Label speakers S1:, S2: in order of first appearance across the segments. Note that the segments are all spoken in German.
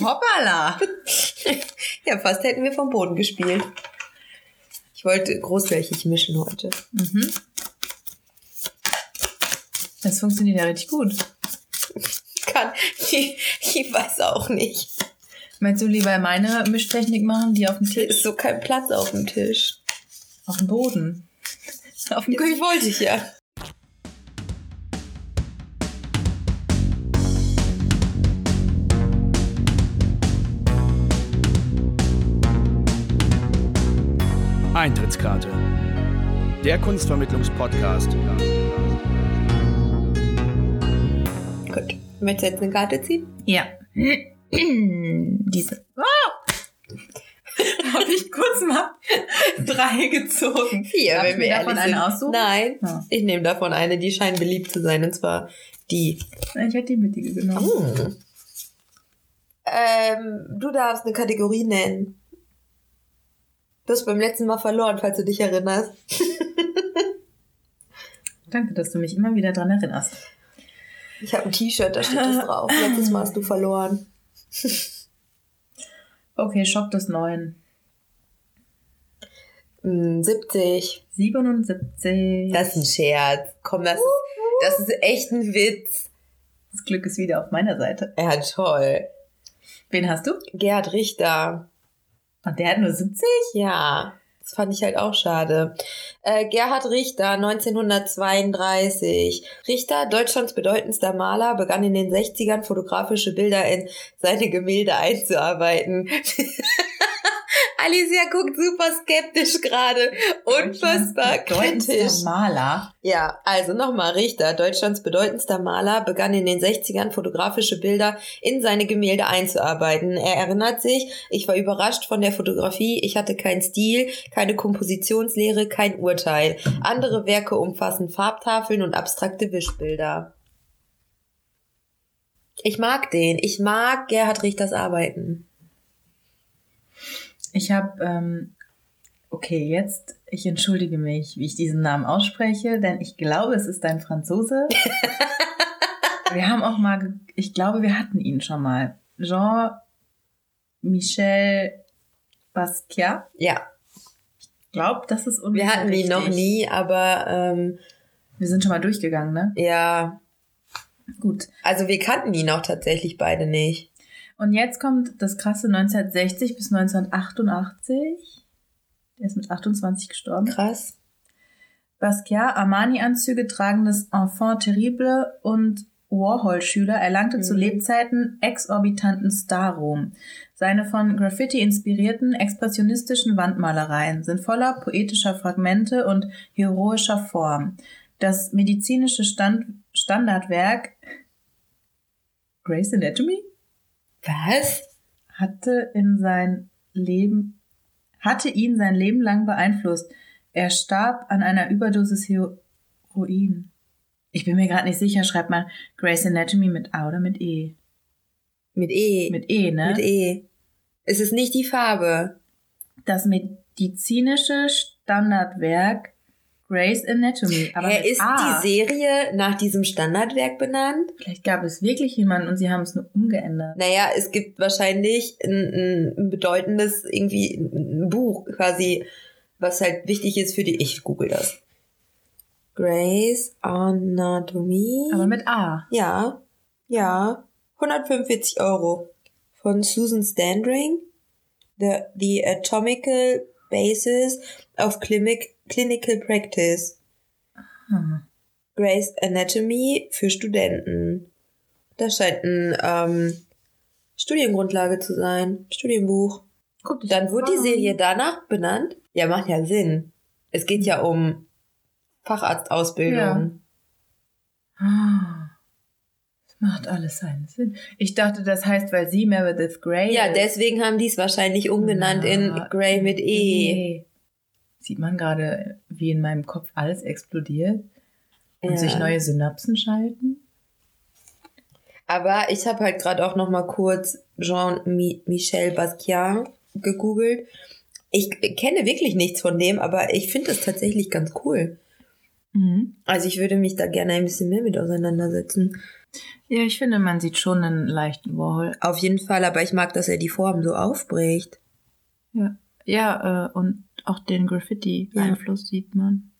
S1: Hoppala!
S2: ja, fast hätten wir vom Boden gespielt. Ich wollte großflächig mischen heute.
S1: Mhm. Das funktioniert ja richtig gut.
S2: Kann. Ich, ich weiß auch nicht.
S1: Meinst du lieber meine Mischtechnik machen, die auf dem
S2: Hier
S1: Tisch?
S2: ist so kein Platz auf dem Tisch.
S1: Auf dem Boden. Auf dem
S2: Das wollte ich ja.
S3: Eintrittskarte. Der Kunstvermittlungspodcast.
S2: Gut. Möchtest du jetzt eine Karte ziehen?
S1: Ja. Diese. Oh! Habe ich kurz mal drei gezogen.
S2: Vier,
S1: Darf
S2: wenn
S1: ich
S2: wir
S1: mir davon
S2: ehrlich
S1: eine aussuchen?
S2: Nein.
S1: Ja.
S2: Ich nehme davon eine, die scheint beliebt zu sein, und zwar die.
S1: Ich hätte die mittige genommen.
S2: Hm. Ähm, du darfst eine Kategorie nennen. Du hast beim letzten Mal verloren, falls du dich erinnerst.
S1: Danke, dass du mich immer wieder dran erinnerst.
S2: Ich habe ein T-Shirt, da steht das drauf. Letztes Mal hast du verloren.
S1: Okay, Schock des Neuen.
S2: Hm, 70.
S1: 77.
S2: Das ist ein Scherz. Komm, das ist, das ist echt ein Witz.
S1: Das Glück ist wieder auf meiner Seite.
S2: Ja, toll.
S1: Wen hast du?
S2: Gerhard Richter.
S1: Und der hat nur 70?
S2: Ja, das fand ich halt auch schade. Äh, Gerhard Richter, 1932. Richter, Deutschlands bedeutendster Maler, begann in den 60ern fotografische Bilder in seine Gemälde einzuarbeiten. Alicia guckt super skeptisch gerade. Unfassbar kritisch.
S1: Maler.
S2: Ja, also nochmal, Richter, Deutschlands bedeutendster Maler, begann in den 60ern fotografische Bilder in seine Gemälde einzuarbeiten. Er erinnert sich, ich war überrascht von der Fotografie, ich hatte keinen Stil, keine Kompositionslehre, kein Urteil. Andere Werke umfassen Farbtafeln und abstrakte Wischbilder. Ich mag den, ich mag Gerhard Richters Arbeiten.
S1: Ich habe, ähm, okay, jetzt, ich entschuldige mich, wie ich diesen Namen ausspreche, denn ich glaube, es ist ein Franzose. wir haben auch mal, ich glaube, wir hatten ihn schon mal. Jean-Michel Basquiat.
S2: Ja,
S1: Ich glaube, das ist
S2: wir
S1: ungefähr
S2: hatten ihn noch nie, aber ähm,
S1: Wir sind schon mal durchgegangen, ne?
S2: ja,
S1: Gut.
S2: also wir kannten ihn auch tatsächlich beide nicht.
S1: Und jetzt kommt das krasse 1960 bis 1988. Der ist mit 28 gestorben.
S2: Krass.
S1: Basquiat, Armani-Anzüge tragendes Enfant terrible und Warhol-Schüler erlangte zu
S2: Mhm.
S1: Lebzeiten exorbitanten Starruhm. Seine von Graffiti inspirierten expressionistischen Wandmalereien sind voller poetischer Fragmente und heroischer Form. Das medizinische Stand Standardwerk Grey's Anatomy
S2: Was?
S1: hatte in sein Leben, hatte ihn sein Leben lang beeinflusst. Er starb an einer Überdosis Heroin. Ich bin mir gerade nicht sicher, schreibt man Grey's Anatomy mit A oder mit E?
S2: Mit E.
S1: Mit E, ne?
S2: Mit E. Es ist nicht die Farbe.
S1: Das medizinische Standardwerk Grey's Anatomy. Aber mit
S2: ist
S1: A.
S2: die Serie nach diesem Standardwerk benannt?
S1: Vielleicht gab es wirklich jemanden und sie haben es nur umgeändert.
S2: Naja, es gibt wahrscheinlich ein, ein bedeutendes irgendwie ein Buch quasi, was halt wichtig ist für die. Ich google das. Grey's Anatomy.
S1: Aber mit A.
S2: ja, ja. 145 Euro. Von Susan Standring. The, the Atomical Basis of Clinic, Clinical Practice.
S1: Hm.
S2: Grey's Anatomy für Studenten. Das scheint ein ähm, Studiengrundlage zu sein. Studienbuch.
S1: Guck
S2: Dann wurde die. Serie danach benannt. Ja, macht ja Sinn. Es geht ja um Facharztausbildung.
S1: Ah, Das macht alles seinen Sinn. Ich dachte, das heißt, weil sie Meredith Grey
S2: Ja,
S1: ist.
S2: deswegen haben die es wahrscheinlich umgenannt in
S1: Na,
S2: Grey mit E.
S1: E. Sieht man gerade, wie in meinem Kopf alles explodiert und
S2: Ja.
S1: sich neue Synapsen schalten?
S2: Aber ich habe halt gerade auch noch mal kurz Jean-Michel Basquiat gegoogelt. Ich kenne wirklich nichts von dem, aber ich finde es tatsächlich ganz cool.
S1: Mhm.
S2: Also ich würde mich da gerne ein bisschen mehr mit auseinandersetzen.
S1: Ja, ich finde, man sieht schon einen leichten Warhol.
S2: Auf jeden Fall, aber ich mag, dass er die Form so aufbricht.
S1: Ja, ja äh, und auch den Graffiti-Einfluss sieht man.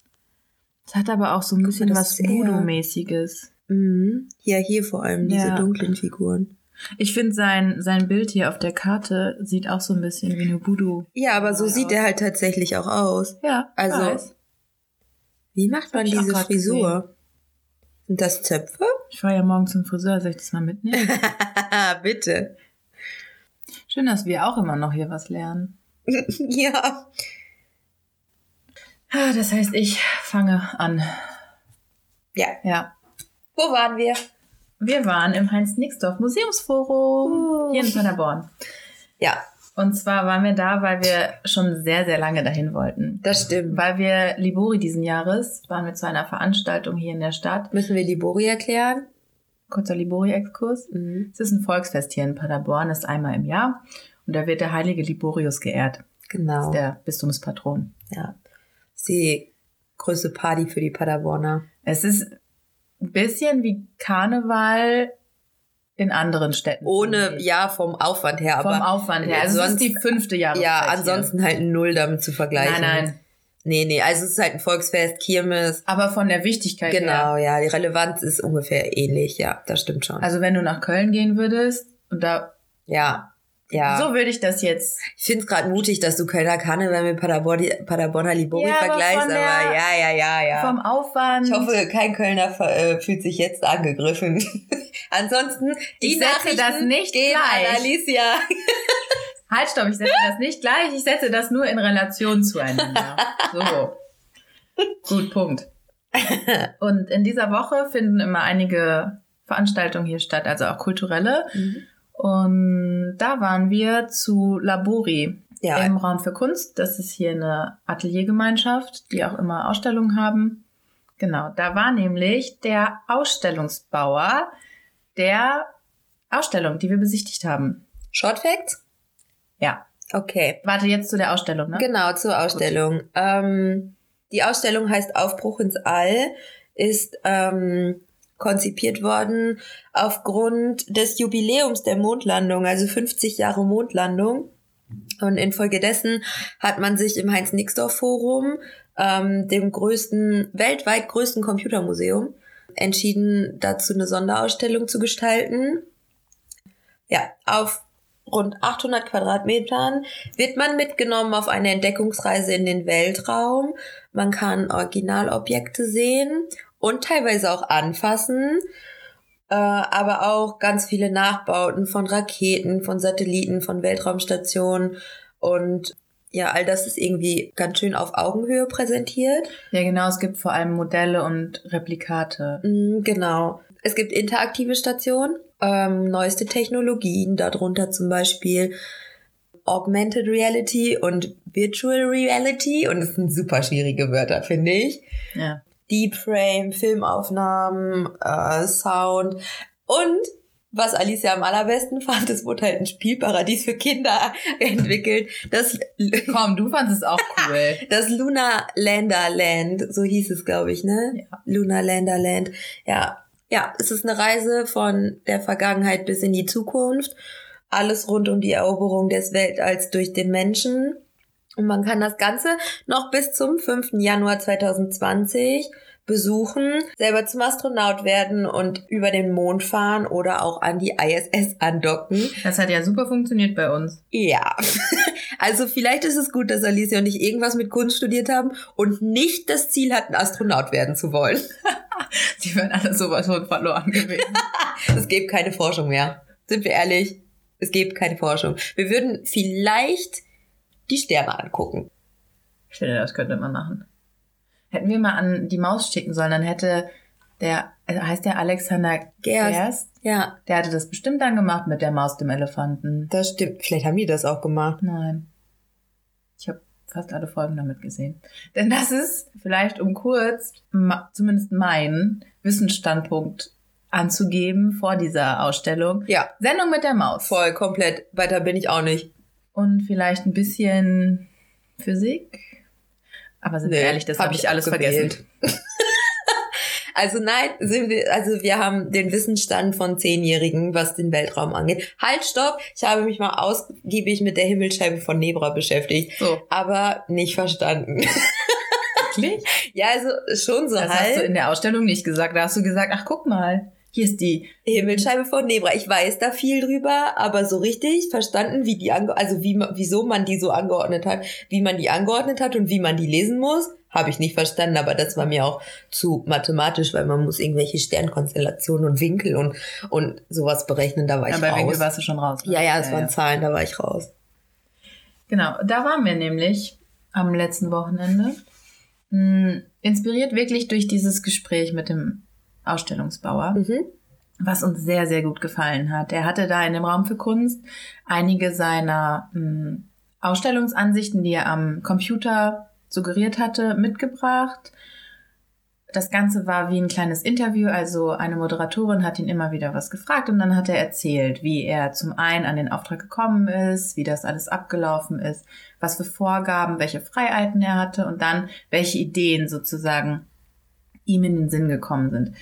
S1: Es hat aber auch so ein bisschen was Voodoo-mäßiges.
S2: Mhm. Ja, hier vor allem diese
S1: Ja.
S2: dunklen Figuren.
S1: Ich finde, sein, sein Bild hier auf der Karte sieht auch so ein bisschen wie eine Voodoo.
S2: Ja, aber so
S1: Ja,
S2: sieht
S1: aus.
S2: er halt tatsächlich auch aus.
S1: Ja,
S2: Also-
S1: weiß.
S2: Wie macht man diese Frisur? Sind das Zöpfe?
S1: Ich fahre ja morgen zum Friseur, soll ich das mal mitnehmen?
S2: Bitte.
S1: Schön, dass wir auch immer noch hier was lernen.
S2: ja.
S1: Ah, Das heißt, ich fange an.
S2: Ja.
S1: Ja.
S2: Wo waren wir?
S1: Wir waren im Heinz-Nixdorf Museumsforum
S2: Uh.
S1: hier in Paderborn.
S2: Ja,
S1: Und zwar waren wir da, weil wir schon sehr, sehr lange dahin wollten.
S2: das stimmt.
S1: Weil wir Libori diesen Jahres waren wir zu einer Veranstaltung hier in der Stadt.
S2: Müssen wir Libori erklären?
S1: Kurzer Libori-Exkurs.
S2: Mhm.
S1: Es ist ein Volksfest hier in Paderborn, ist einmal im Jahr. Und da wird der heilige Liborius geehrt. Das
S2: Genau.
S1: ist der Bistumspatron.
S2: Ja. Die größte Party für die Paderborner.
S1: Es ist ein bisschen wie Karneval in anderen Städten.
S2: Ohne, ja, vom Aufwand her,
S1: Vom
S2: aber
S1: Aufwand her. Also es ist
S2: sonst-
S1: die fünfte Jahreszeit.
S2: ja,
S1: hier.
S2: ansonsten halt null damit zu vergleichen.
S1: Nein, nein.
S2: Nee, nee, also es ist halt ein Volksfest, Kirmes.
S1: Aber von der Wichtigkeit her.
S2: Genau, ja, die Relevanz ist ungefähr ähnlich, ja, das stimmt schon.
S1: Also wenn du nach Köln gehen würdest und da
S2: ja, ja.
S1: so würde ich das jetzt.
S2: Ich finde es gerade mutig, dass du Kölner Karneval mit Paderborn, Paderborner Libori
S1: Ja, aber
S2: vergleichst, aber
S1: der-
S2: ja, ja, ja, ja.
S1: Vom Aufwand.
S2: ich hoffe, kein Kölner äh, fühlt sich jetzt angegriffen. Ansonsten, die
S1: Ich setze das nicht
S2: gehen
S1: gleich.
S2: Alicia.
S1: Halt, stopp, ich setze das nicht gleich, ich setze das nur in Relation zueinander. So. Gut, Punkt. Und in dieser Woche finden immer einige Veranstaltungen hier statt, also auch kulturelle. Und da waren wir zu Labori
S2: Ja,
S1: im Raum für Kunst. Das ist hier eine Ateliergemeinschaft, die auch immer Ausstellungen haben. Genau, da war nämlich der Ausstellungsbauer der Ausstellung, die wir besichtigt haben.
S2: Short Facts?
S1: Ja.
S2: Okay.
S1: Warte jetzt zu der Ausstellung, ne?
S2: Genau, zur Ausstellung. Ähm, die Ausstellung heißt Aufbruch ins All, ist ähm, konzipiert worden aufgrund des Jubiläums der Mondlandung, also 50 Jahre Mondlandung. Und infolgedessen hat man sich im Heinz-Nixdorf-Forum, ähm, dem größten, weltweit größten Computermuseum, entschieden, dazu eine Sonderausstellung zu gestalten. Ja, auf rund 800 Quadratmetern wird man mitgenommen auf eine Entdeckungsreise in den Weltraum. Man kann Originalobjekte sehen und teilweise auch anfassen, äh, aber auch ganz viele Nachbauten von Raketen, von Satelliten, von Weltraumstationen und ja, all das ist irgendwie ganz schön auf Augenhöhe präsentiert.
S1: Ja, genau, es gibt vor allem Modelle und Replikate.
S2: Mm, Genau. Es gibt interaktive Stationen, ähm, neueste Technologien, darunter zum Beispiel Augmented Reality und Virtual Reality. Und das sind super schwierige Wörter, finde ich.
S1: Ja.
S2: Deep Frame, Filmaufnahmen, äh, Sound und was Alicia am allerbesten fand, es wurde halt ein Spielparadies für Kinder entwickelt. Das,
S1: Komm, du fandest es auch cool.
S2: das Lunar Lander Land, so hieß es, glaube ich, ne?
S1: Ja.
S2: Lunar Lander Land. Ja, ja, es ist eine Reise von der Vergangenheit bis in die Zukunft. Alles rund um die Eroberung des Weltalls durch den Menschen. Und man kann das Ganze noch bis zum 5. Januar 2020 besuchen, selber zum Astronaut werden und über den Mond fahren oder auch an die ISS andocken.
S1: Das hat ja super funktioniert bei uns.
S2: Ja. Also vielleicht ist es gut, dass Alicia und ich irgendwas mit Kunst studiert haben und nicht das Ziel hatten, Astronaut werden zu wollen.
S1: Die wären alle sowas von verloren gewesen.
S2: Es gibt keine Forschung mehr. Sind wir ehrlich? Es gibt keine Forschung. Wir würden vielleicht die Sterne angucken.
S1: Ich finde, das könnte man machen. Hätten wir mal an die Maus schicken sollen, dann hätte der, äh, heißt der Alexander
S2: Gerst.
S1: Gerst,
S2: Ja,
S1: der hätte das bestimmt dann gemacht mit der Maus, dem Elefanten.
S2: das stimmt. Vielleicht haben die das auch gemacht.
S1: Nein. Ich habe fast alle Folgen damit gesehen. Denn das ist vielleicht, um kurz zumindest meinen Wissensstandpunkt anzugeben vor dieser Ausstellung.
S2: Ja,
S1: Sendung mit der Maus.
S2: voll, komplett. Weiter bin ich auch nicht.
S1: Und vielleicht ein bisschen Physik. Aber sind wir ehrlich, das
S2: hab
S1: habe ich alles
S2: abgewählt.
S1: vergessen.
S2: Also nein, sind wir, also wir haben den Wissensstand von Zehnjährigen, was den Weltraum angeht. Halt, stopp! Ich habe mich mal ausgiebig mit der Himmelsscheibe von Nebra beschäftigt,
S1: So.
S2: aber nicht verstanden.
S1: Wirklich?
S2: ja, also schon so
S1: Das hast du
S2: halt.
S1: in der Ausstellung nicht gesagt. Da hast du gesagt, ach guck mal, hier ist die.
S2: Himmelsscheibe von Nebra. Ich weiß da viel drüber, aber so richtig verstanden, wie die ange also wie wieso man die so angeordnet hat, wie man die angeordnet hat und wie man die lesen muss, habe ich nicht verstanden, aber das war mir auch zu mathematisch, weil man muss irgendwelche Sternkonstellationen und Winkel und und sowas berechnen, da war ich
S1: Ja, bei
S2: raus.
S1: Winkel warst du schon raus. ne?
S2: ja, ja, es waren Zahlen, da war ich raus.
S1: Genau, da waren wir nämlich am letzten Wochenende. Mh, inspiriert wirklich durch dieses Gespräch mit dem Ausstellungsbauer,
S2: Mhm.
S1: was uns sehr, sehr gut gefallen hat. Er hatte da in dem Raum für Kunst einige seiner mh, Ausstellungsansichten, die er am Computer suggeriert hatte, mitgebracht. Das Ganze war wie ein kleines Interview, also eine Moderatorin hat ihn immer wieder was gefragt und dann hat er erzählt, wie er zum einen an den Auftrag gekommen ist, wie das alles abgelaufen ist, was für Vorgaben, welche Freiheiten er hatte und dann welche Ideen sozusagen ihm in den Sinn gekommen sind.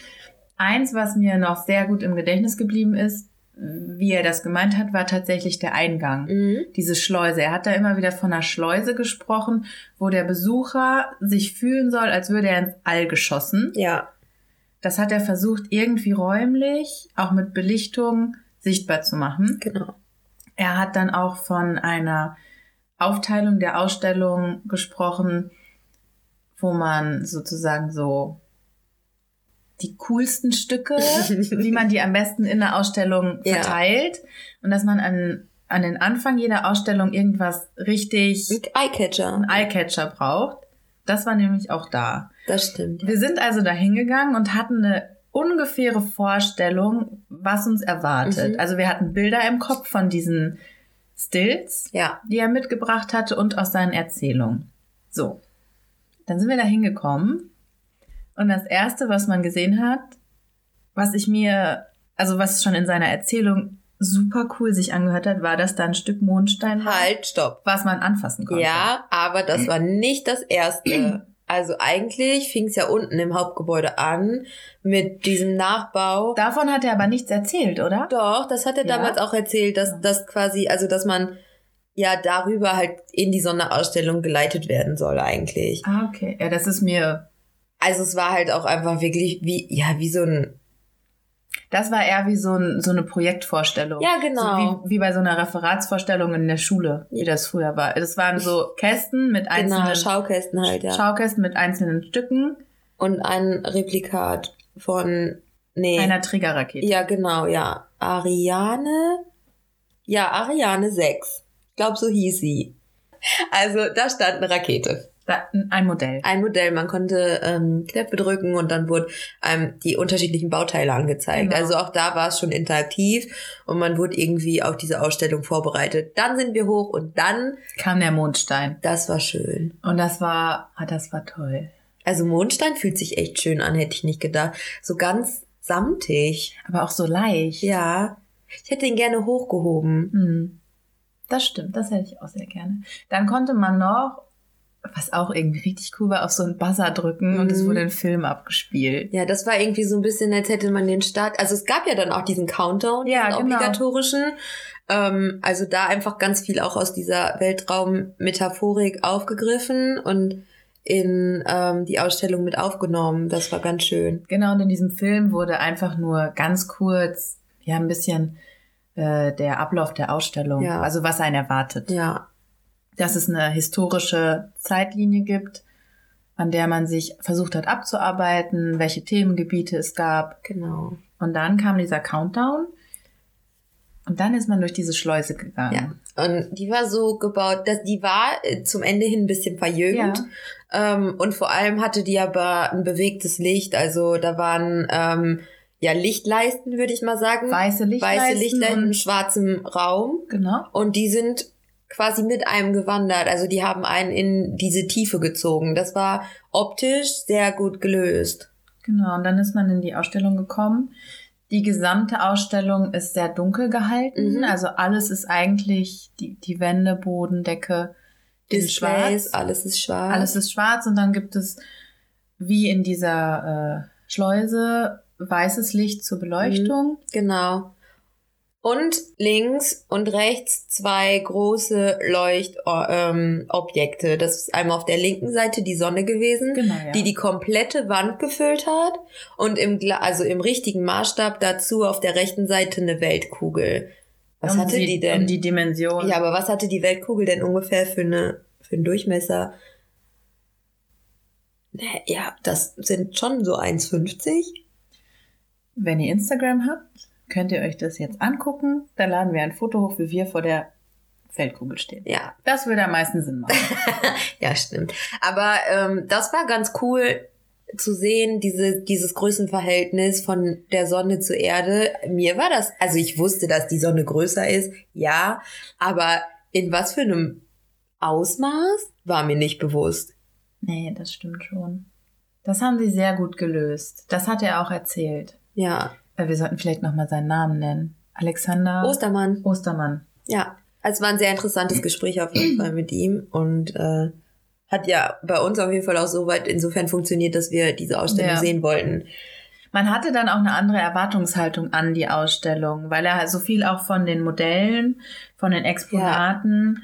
S1: Eins, was mir noch sehr gut im Gedächtnis geblieben ist, wie er das gemeint hat, war tatsächlich der Eingang
S2: Mhm.
S1: diese Schleuse. Er hat da immer wieder von einer Schleuse gesprochen, wo der Besucher sich fühlen soll, als würde er ins All geschossen.
S2: Ja.
S1: Das hat er versucht, irgendwie räumlich, auch mit Belichtung, sichtbar zu machen.
S2: Genau.
S1: Er hat dann auch von einer Aufteilung der Ausstellung gesprochen, wo man sozusagen so die coolsten Stücke, wie man die am besten in der Ausstellung
S2: Ja.
S1: verteilt und dass man an, an den Anfang jeder Ausstellung irgendwas richtig
S2: Eyecatcher.
S1: ein Eyecatcher braucht. Das war nämlich auch da.
S2: Das stimmt.
S1: Wir sind also da hingegangen und hatten eine ungefähre Vorstellung, was uns erwartet.
S2: Mhm.
S1: Also wir hatten Bilder im Kopf von diesen Stills,
S2: Ja.
S1: die er mitgebracht hatte und aus seinen Erzählungen. So. Dann sind wir da hingekommen und das erste, was man gesehen hat, was ich mir, also was schon in seiner Erzählung super cool sich angehört hat, war, dass da ein Stück Mondstein war,
S2: Halt, stopp.
S1: was man anfassen konnte.
S2: Ja, aber das war nicht das erste. Also eigentlich fing es ja unten im Hauptgebäude an mit diesem Nachbau.
S1: Davon hat er aber nichts erzählt, oder?
S2: Doch, das hat er
S1: Ja?
S2: damals auch erzählt, dass das quasi, also dass man ja darüber halt in die Sonderausstellung geleitet werden soll eigentlich.
S1: Ah, okay. Ja, das ist mir,
S2: Also es war halt auch einfach wirklich wie, ja, wie so ein,
S1: das war eher wie so, ein, so eine Projektvorstellung.
S2: ja genau.
S1: So wie, wie bei so einer Referatsvorstellung in der Schule, wie das früher war. Das waren so Kästen mit einzelnen
S2: genau, Schaukästen halt, ja.
S1: Schaukästen mit einzelnen Stücken
S2: Und ein Replikat von, nee.
S1: einer Trägerrakete.
S2: Ja, genau, ja. Ariane? Ja, Ariane 6. Ich glaube, so hieß sie. Also, da stand eine Rakete.
S1: Da, ein Modell.
S2: Ein Modell, man konnte ähm, Knöpfe drücken und dann wurden ähm, die unterschiedlichen Bauteile angezeigt.
S1: Genau.
S2: Also auch da war es schon interaktiv und man wurde irgendwie auf diese Ausstellung vorbereitet. Dann sind wir hoch und dann,
S1: Kam der Mondstein.
S2: das war schön.
S1: Und das war, ah, das war toll.
S2: Also Mondstein fühlt sich echt schön an, hätte ich nicht gedacht. So ganz samtig.
S1: Aber auch so leicht.
S2: Ja. Ich hätte ihn gerne hochgehoben.
S1: Hm. Das stimmt, das hätte ich auch sehr gerne. Dann konnte man noch, was auch irgendwie richtig cool war, auf so einen Buzzer drücken und es
S2: Mhm.
S1: wurde ein Film abgespielt.
S2: Ja, das war irgendwie so ein bisschen, als hätte man den Start. Also es gab ja dann auch diesen Countdown,
S1: Ja,
S2: diesen
S1: genau.
S2: obligatorischen. Ähm, also da einfach ganz viel auch aus dieser Weltraummetaphorik aufgegriffen und in ähm, die Ausstellung mit aufgenommen. Das war ganz schön.
S1: Genau, und in diesem Film wurde einfach nur ganz kurz, ja, ein bisschen äh, der Ablauf der Ausstellung,
S2: Ja.
S1: also was einen erwartet.
S2: Ja,
S1: Dass es eine historische Zeitlinie gibt, an der man sich versucht hat abzuarbeiten, welche Themengebiete es gab.
S2: genau.
S1: Und dann kam dieser Countdown und dann ist man durch diese Schleuse gegangen.
S2: Ja. Und die war so gebaut, dass die war äh, zum Ende hin ein bisschen verjüngt. Ähm, und vor allem hatte die aber ein bewegtes Licht. Also da waren ähm, ja Lichtleisten, würde ich mal sagen.
S1: Weiße Lichtleisten
S2: Weiße Lichtleisten in
S1: und-
S2: schwarzem Raum.
S1: Genau.
S2: Und die sind quasi mit einem gewandert. Also die haben einen in diese Tiefe gezogen. Das war optisch sehr gut gelöst.
S1: Genau, und dann ist man in die Ausstellung gekommen. Die gesamte Ausstellung ist sehr dunkel gehalten.
S2: Mhm.
S1: Also alles ist eigentlich die, die Wände, Boden, Decke
S2: Displays,
S1: schwarz.
S2: alles ist schwarz.
S1: Alles ist schwarz und dann gibt es wie in dieser äh, Schleuse, weißes Licht zur Beleuchtung.
S2: Genau. Und links und rechts zwei große Leuchtobjekte. das ist einmal auf der linken Seite die Sonne gewesen,
S1: Genau, ja.
S2: die die komplette Wand gefüllt hat. Und im, also im richtigen Maßstab dazu auf der rechten Seite eine Weltkugel. Was
S1: um
S2: hatte
S1: die,
S2: die denn?
S1: Um die Dimension.
S2: ja, aber was hatte die Weltkugel denn ungefähr für, eine, für einen Durchmesser? Ja, das sind schon so 1,50.
S1: Wenn ihr Instagram habt, könnt ihr euch das jetzt angucken. Da laden wir ein Foto hoch, wie wir vor der Feldkugel stehen.
S2: Ja,
S1: Das würde am meisten Sinn machen.
S2: Ja, stimmt. Aber ähm, das war ganz cool zu sehen, diese, dieses Größenverhältnis von der Sonne zur Erde. Mir war das, also ich wusste, dass die Sonne größer ist, ja, aber in was für einem Ausmaß war mir nicht bewusst.
S1: nee, das stimmt schon. Das haben sie sehr gut gelöst. Das hat er auch erzählt.
S2: Ja.
S1: Wir sollten vielleicht nochmal seinen Namen nennen. Alexander
S2: Ostermann.
S1: Ostermann.
S2: Ja. Also es war ein sehr interessantes Gespräch auf jeden Fall mit ihm und äh, hat ja bei uns auf jeden Fall auch so weit insofern funktioniert, dass wir diese Ausstellung
S1: Ja.
S2: sehen wollten.
S1: Man hatte dann auch eine andere Erwartungshaltung an die Ausstellung, weil er so viel auch von den Modellen, von den Exponaten,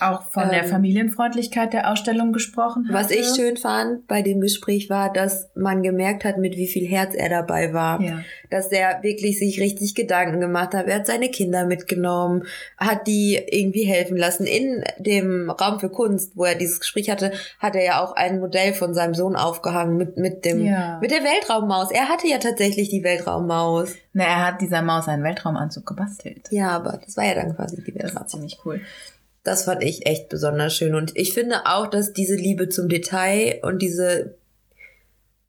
S1: auch von der
S2: Ähm,
S1: Familienfreundlichkeit der Ausstellung gesprochen hat.
S2: Was ich schön fand bei dem Gespräch war, dass man gemerkt hat, mit wie viel Herz er dabei war.
S1: Ja.
S2: Dass er wirklich sich richtig Gedanken gemacht hat. Er hat seine Kinder mitgenommen, hat die irgendwie helfen lassen. In dem Raum für Kunst, wo er dieses Gespräch hatte, hat er ja auch ein Modell von seinem Sohn aufgehangen mit, mit dem,
S1: Ja.
S2: mit der Weltraummaus. Er hatte ja tatsächlich die Weltraummaus.
S1: Na, er hat dieser Maus einen Weltraumanzug gebastelt.
S2: Ja, aber das war ja dann quasi die
S1: Das
S2: Weltraum.
S1: ist ziemlich cool.
S2: Das fand ich echt besonders schön. Und ich finde auch, dass diese Liebe zum Detail und diese,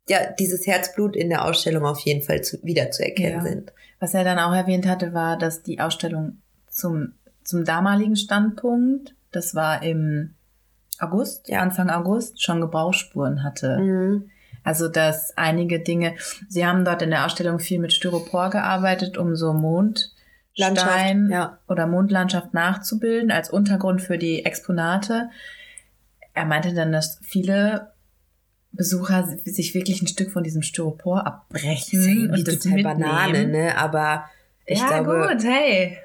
S2: ja, dieses Herzblut in der Ausstellung auf jeden Fall zu, wiederzuerkennen
S1: Ja.
S2: sind.
S1: Was er dann auch erwähnt hatte, war, dass die Ausstellung zum, zum damaligen Standpunkt, das war im August,
S2: Ja.
S1: Anfang August, schon Gebrauchsspuren hatte.
S2: Mhm.
S1: Also, dass einige Dinge, sie haben dort in der Ausstellung viel mit Styropor gearbeitet, um so Mondstein
S2: Landschaft, ja.
S1: oder Mondlandschaft nachzubilden als Untergrund für die Exponate. Er meinte dann, dass viele Besucher sich wirklich ein Stück von diesem Styropor abbrechen
S2: Ist ja
S1: und das
S2: total
S1: mitnehmen.
S2: Banane, ne? Aber ich
S1: ja,
S2: glaube,
S1: gut, hey.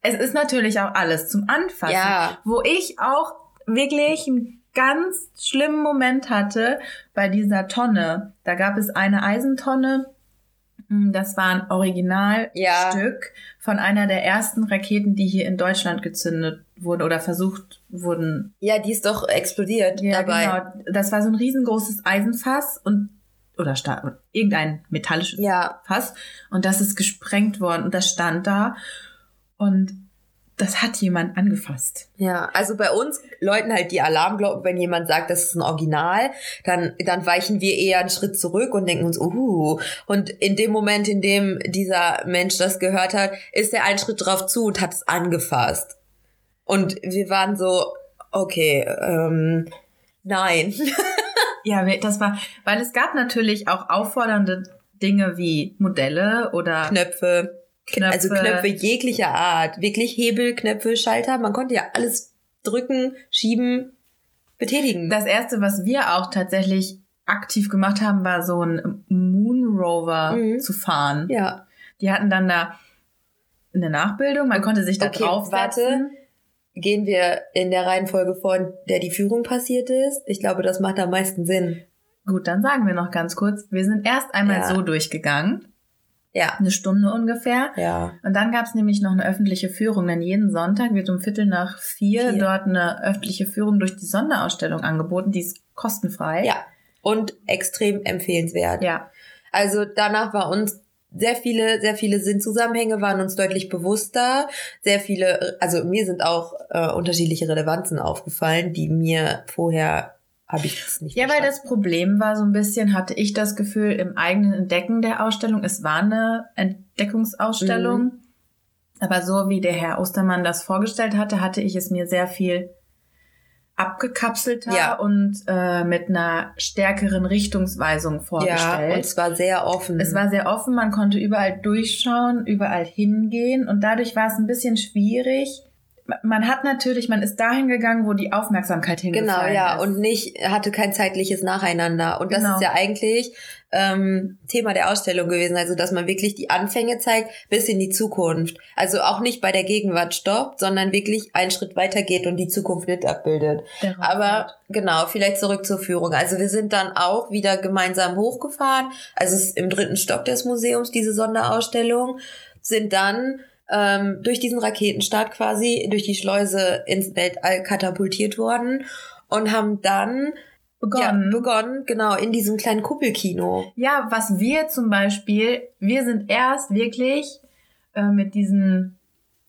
S1: Es ist natürlich auch alles zum Anfassen.
S2: Ja.
S1: Wo ich auch wirklich einen ganz schlimmen Moment hatte bei dieser Tonne. Da gab es eine Eisentonne. Hm, Das war ein Originalstück
S2: Ja.
S1: Von einer der ersten Raketen, die hier in Deutschland gezündet wurden oder versucht wurden
S2: ja, die ist doch explodiert dabei.
S1: genau. Das war so ein riesengroßes Eisenfass und oder Stahl, irgendein metallisches
S2: Ja,
S1: Fass und das ist gesprengt worden und das stand da und das hat jemand angefasst.
S2: ja. Also bei uns läuten halt die Alarmglocken, wenn jemand sagt, das ist ein Original, dann, dann weichen wir eher einen Schritt zurück und denken uns, uhu. Und in dem Moment, in dem dieser Mensch das gehört hat, ist er einen Schritt drauf zu und hat es angefasst. Und wir waren so, okay, ähm, nein.
S1: Ja, das war, weil es gab natürlich auch auffordernde Dinge wie Modelle oder
S2: Knöpfe,
S1: Knöpfe.
S2: also Knöpfe jeglicher Art, wirklich Hebel, Knöpfe, Schalter, man konnte ja alles drücken, schieben, betätigen.
S1: Das erste, was wir auch tatsächlich aktiv gemacht haben, war so ein Moon Rover
S2: Mhm.
S1: zu fahren.
S2: ja,
S1: Die hatten dann da eine Nachbildung, man konnte sich da
S2: Okay,
S1: draufsetzen.
S2: gehen wir in der Reihenfolge vor, in der die Führung passiert ist. Ich glaube, das macht am meisten Sinn.
S1: Gut, dann sagen wir noch ganz kurz, wir sind erst einmal
S2: Ja.
S1: so durchgegangen,
S2: Ja,
S1: eine Stunde ungefähr.
S2: ja,
S1: Und dann gab es nämlich noch eine öffentliche Führung, denn jeden Sonntag wird um Viertel nach vier,
S2: Vier.
S1: dort eine öffentliche Führung durch die Sonderausstellung angeboten, die ist kostenfrei.
S2: ja. Und extrem empfehlenswert.
S1: Ja,
S2: Also danach war uns sehr viele, sehr viele Sinnzusammenhänge waren uns deutlich bewusster. Sehr viele, also mir sind auch äh, unterschiedliche Relevanzen aufgefallen, die mir vorher habe ich das nicht
S1: Ja, weil das Problem war so ein bisschen, hatte ich das Gefühl, im eigenen Entdecken der Ausstellung, es war eine Entdeckungsausstellung,
S2: Mhm.
S1: aber so wie der Herr Ostermann das vorgestellt hatte, hatte ich es mir sehr viel abgekapselter
S2: Ja.
S1: und äh, mit einer stärkeren Richtungsweisung
S2: ja, und
S1: vorgestellt.
S2: zwar sehr offen.
S1: es war sehr offen, man konnte überall durchschauen, überall hingehen und dadurch war es ein bisschen schwierig. Man hat natürlich, man ist dahin gegangen, wo die Aufmerksamkeit hingefallen
S2: Genau, ja,
S1: ist.
S2: und nicht, hatte kein zeitliches Nacheinander. Und das
S1: Genau.
S2: ist ja eigentlich ähm, Thema der Ausstellung gewesen, also dass man wirklich die Anfänge zeigt bis in die Zukunft. Also auch nicht bei der Gegenwart stoppt, sondern wirklich einen Schritt weiter geht und die Zukunft mit abbildet. Aber genau, vielleicht zurück zur Führung. Also wir sind dann auch wieder gemeinsam hochgefahren. Also es ist im dritten Stock des Museums diese Sonderausstellung, sind dann ähm, durch diesen Raketenstart quasi durch die Schleuse ins Weltall katapultiert worden und haben dann
S1: begonnen.
S2: Ja, begonnen, genau, in diesem kleinen Kuppelkino.
S1: Ja, was wir zum Beispiel, wir sind erst wirklich äh, mit diesen,